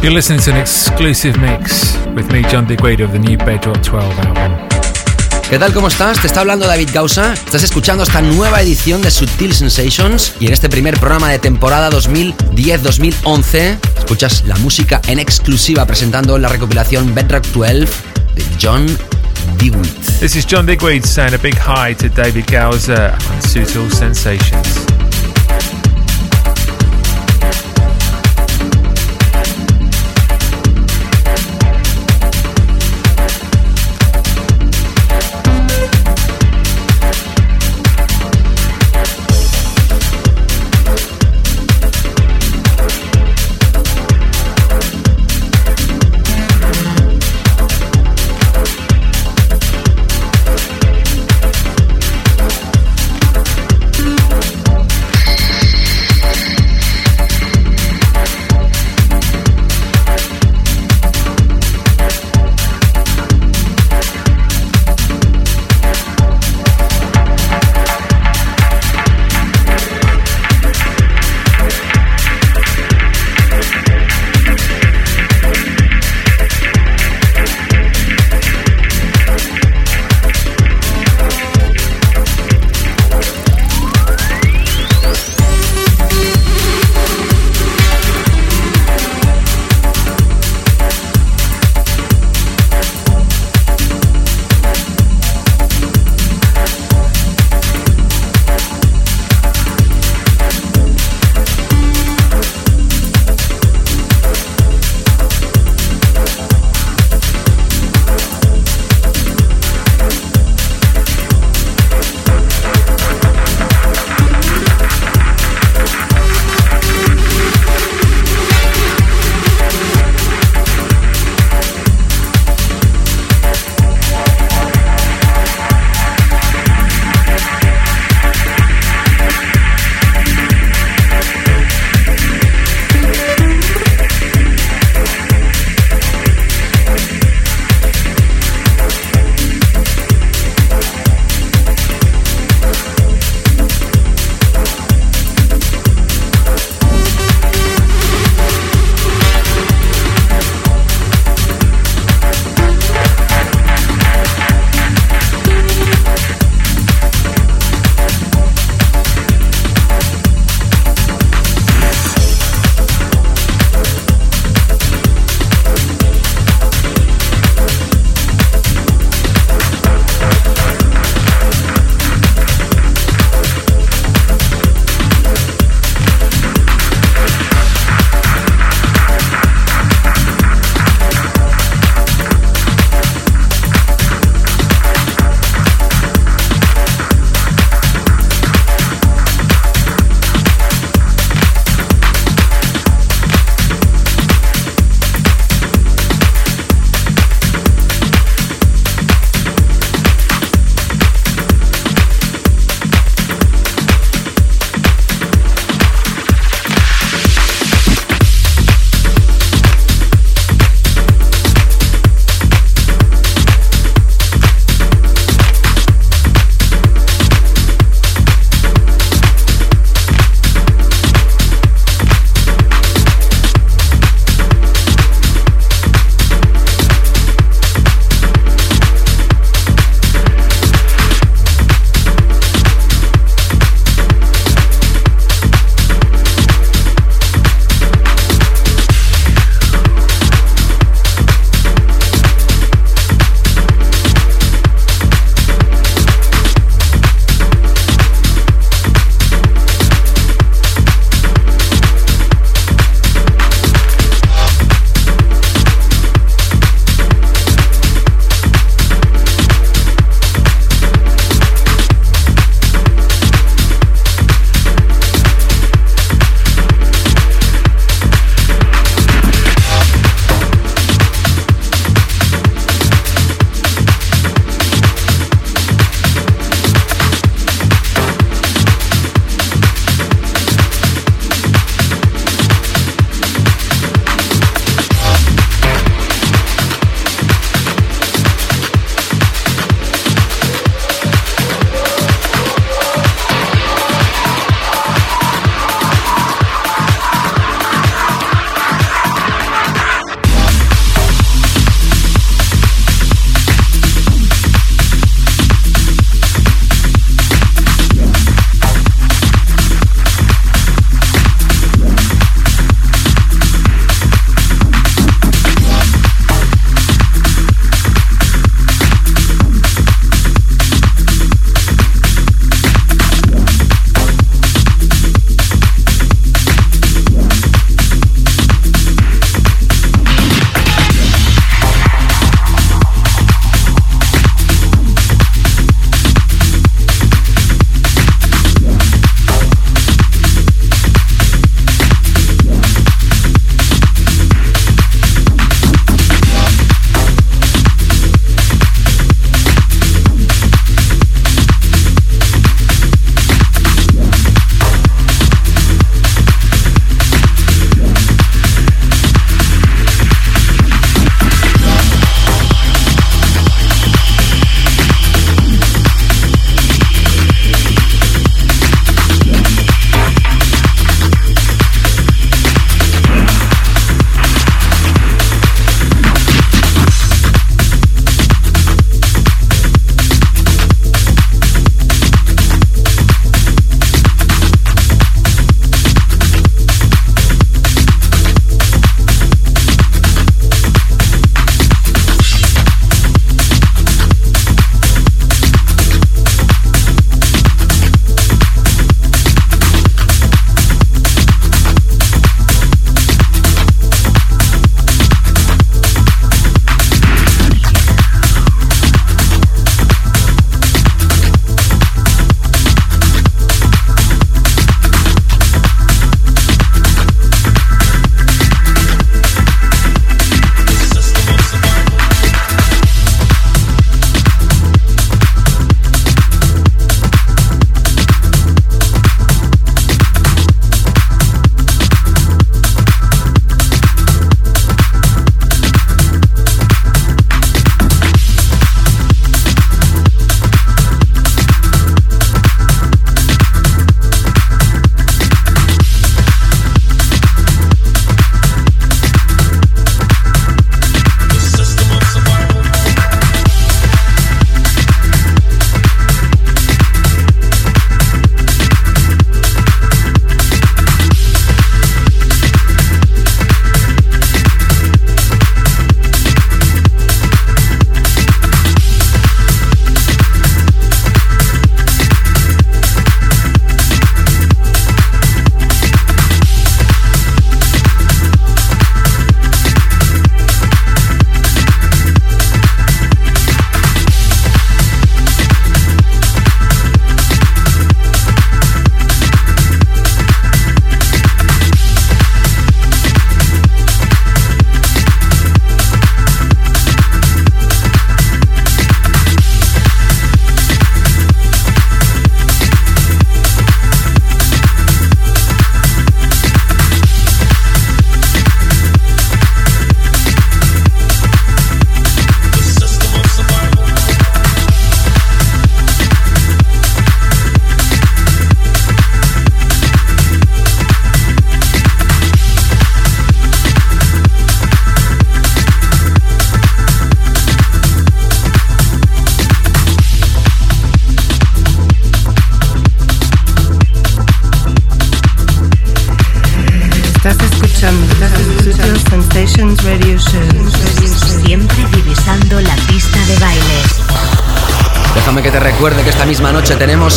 You're listening to an exclusive mix with me, John Digweed, of the new Bedrock 12 album. ¿Qué tal? ¿Cómo estás? Te está hablando David Gausa. Estás escuchando esta nueva edición de Sutil Sensations y en este primer programa de temporada 2010-2011 escuchas la música en exclusiva presentando la recopilación Bedrock 12 de John Digweed. This is John Digweed saying a big hi to David Gausa on Sutil Sensations.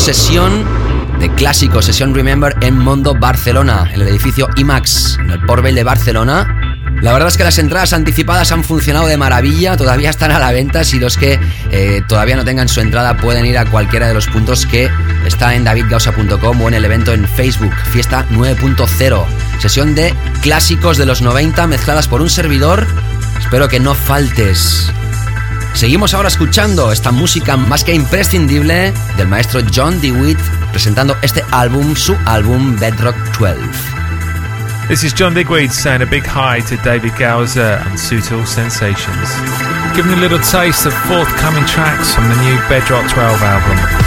Sesión de clásicos, sesión Remember en Mondo Barcelona, en el edificio IMAX, en el Porvel de Barcelona. La verdad es que las entradas anticipadas han funcionado de maravilla, todavía están a la venta. Si los que eh, todavía no tengan su entrada pueden ir a cualquiera de los puntos que está en davidgausa.com o en el evento en Facebook, Fiesta 9.0. Sesión de clásicos de los 90 mezcladas por un servidor. Espero que no faltes. Seguimos ahora escuchando esta música más que imprescindible del maestro John DeWitt presentando este álbum, su álbum Bedrock 12. This is John Digweed saying a big hi to David Gowser and Sutil Sensations. Giving you a little taste of forthcoming tracks from the new Bedrock 12 album.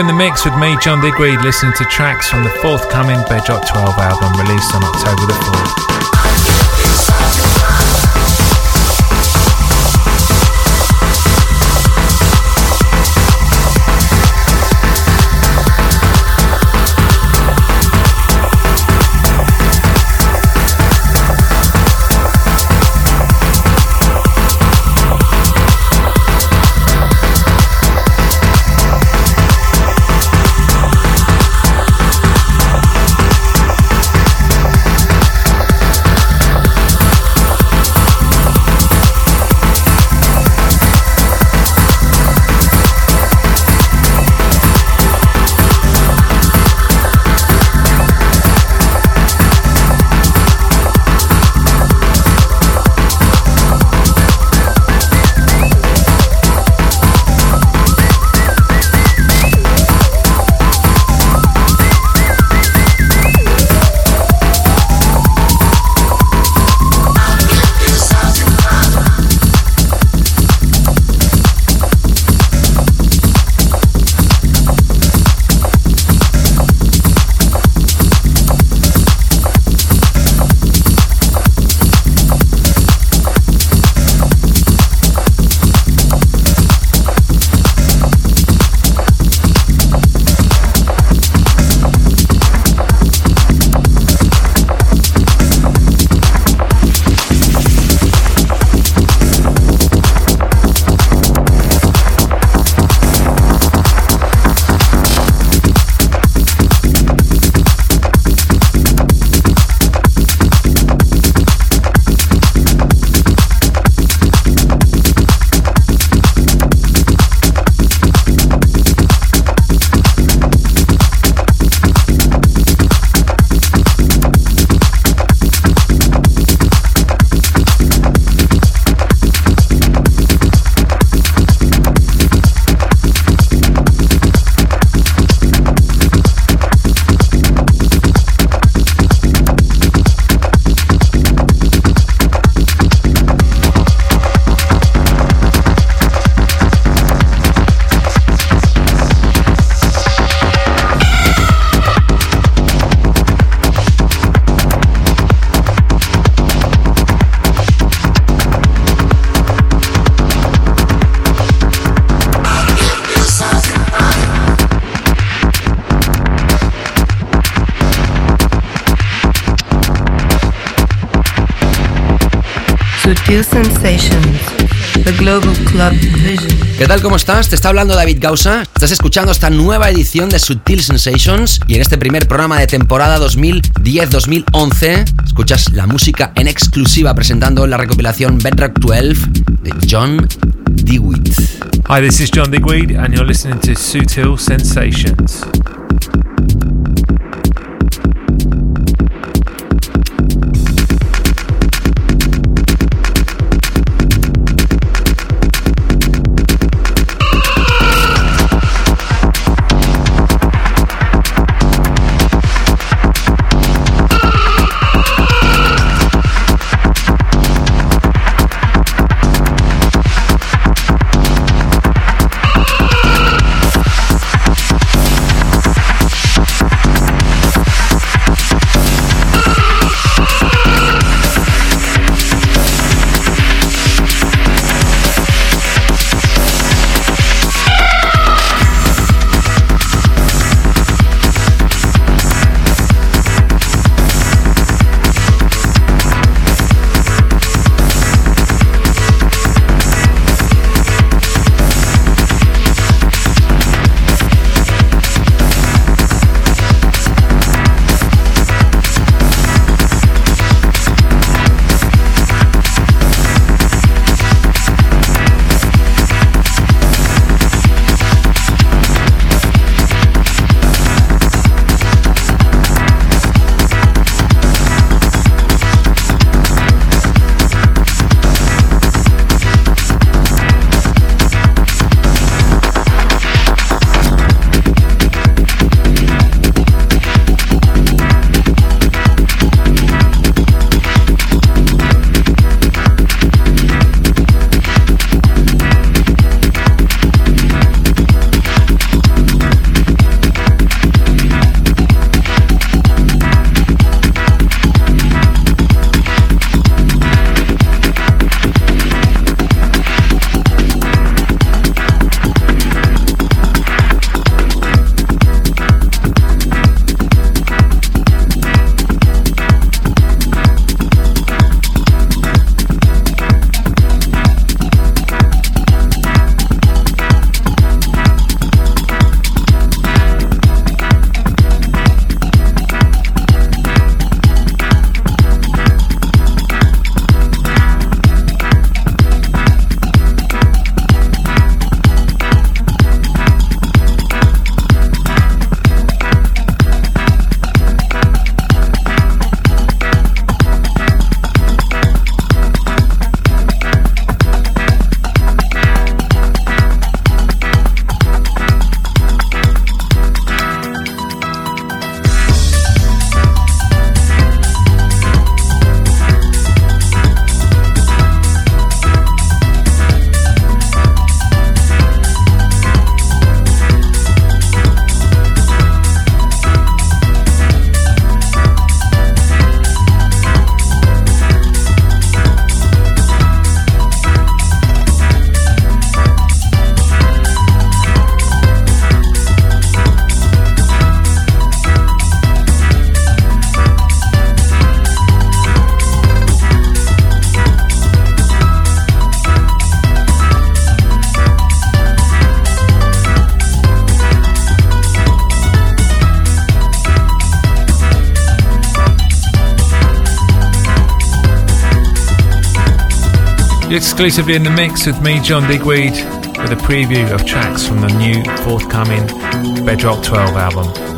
In the mix with me, John Digweed, listening to tracks from the forthcoming Bedrock 12 album released on October the 4th. ¿Qué tal? ¿Cómo estás? Te está hablando David Gausa. Estás escuchando esta nueva edición de Sutil Sensations y en este primer programa de temporada 2010-2011 escuchas la música en exclusiva presentando la recopilación Bedrock 12 de John DeWitt. Hi, this is John Digweed, and you're listening to Sutil Sensations. Exclusively in the mix with me, John Digweed, with a preview of tracks from the new forthcoming Bedrock 12 album.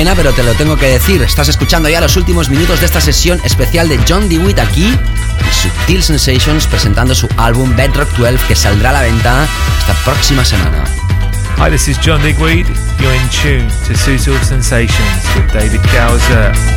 Pena, pero te lo tengo que decir. Estás escuchando ya los últimos minutos de esta sesión especial de John DeWitt aquí en Sutil Sensations presentando su álbum Bedrock 12 que saldrá a la venta esta próxima semana. Hi, this is John Digweed. You're in tune to Sutil Sensations with David Gowser.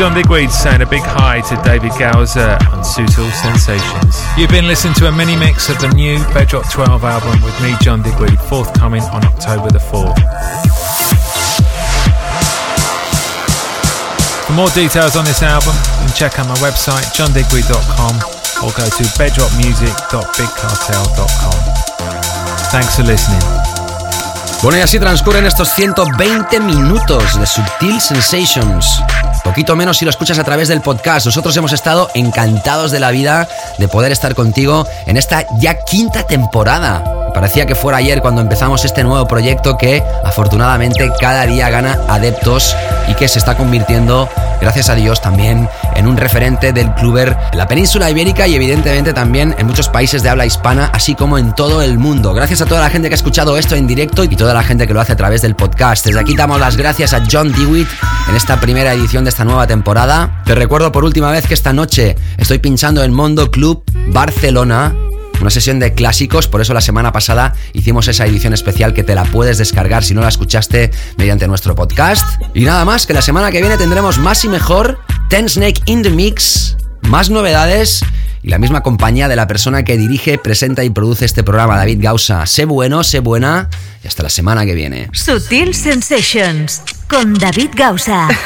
John Digweed saying a big hi to David Gowser on Sutil Sensations. You've been listening to a mini mix of the new Bedrock 12 album with me, John Digweed, forthcoming on October the 4th. For more details on this album, you can check out my website, johndigweed.com, or go to bedrockmusic.bigcartel.com. Thanks for listening. Bueno, y así transcurren estos 120 minutos de Subtil Sensations. Poquito menos si lo escuchas a través del podcast. Nosotros hemos estado encantados de la vida de poder estar contigo en esta ya quinta temporada. Parecía que fuera ayer cuando empezamos este nuevo proyecto que afortunadamente cada día gana adeptos y que se está convirtiendo, gracias a Dios, también en un referente del cluber en la península ibérica y evidentemente también en muchos países de habla hispana, así como en todo el mundo. Gracias a toda la gente que ha escuchado esto en directo y toda la gente que lo hace a través del podcast. Desde aquí damos las gracias a John Dewitt en esta primera edición de esta nueva temporada. Te recuerdo por última vez que esta noche estoy pinchando en Mondo Club Barcelona una sesión de clásicos, por eso la semana pasada hicimos esa edición especial que te la puedes descargar si no la escuchaste mediante nuestro podcast. Y nada más, que la semana que viene tendremos más y mejor Ten Snake in the Mix, más novedades y la misma compañía de la persona que dirige, presenta y produce este programa, David Gausa. Sé bueno, sé buena y hasta la semana que viene. Sutil Sensations con David Gausa.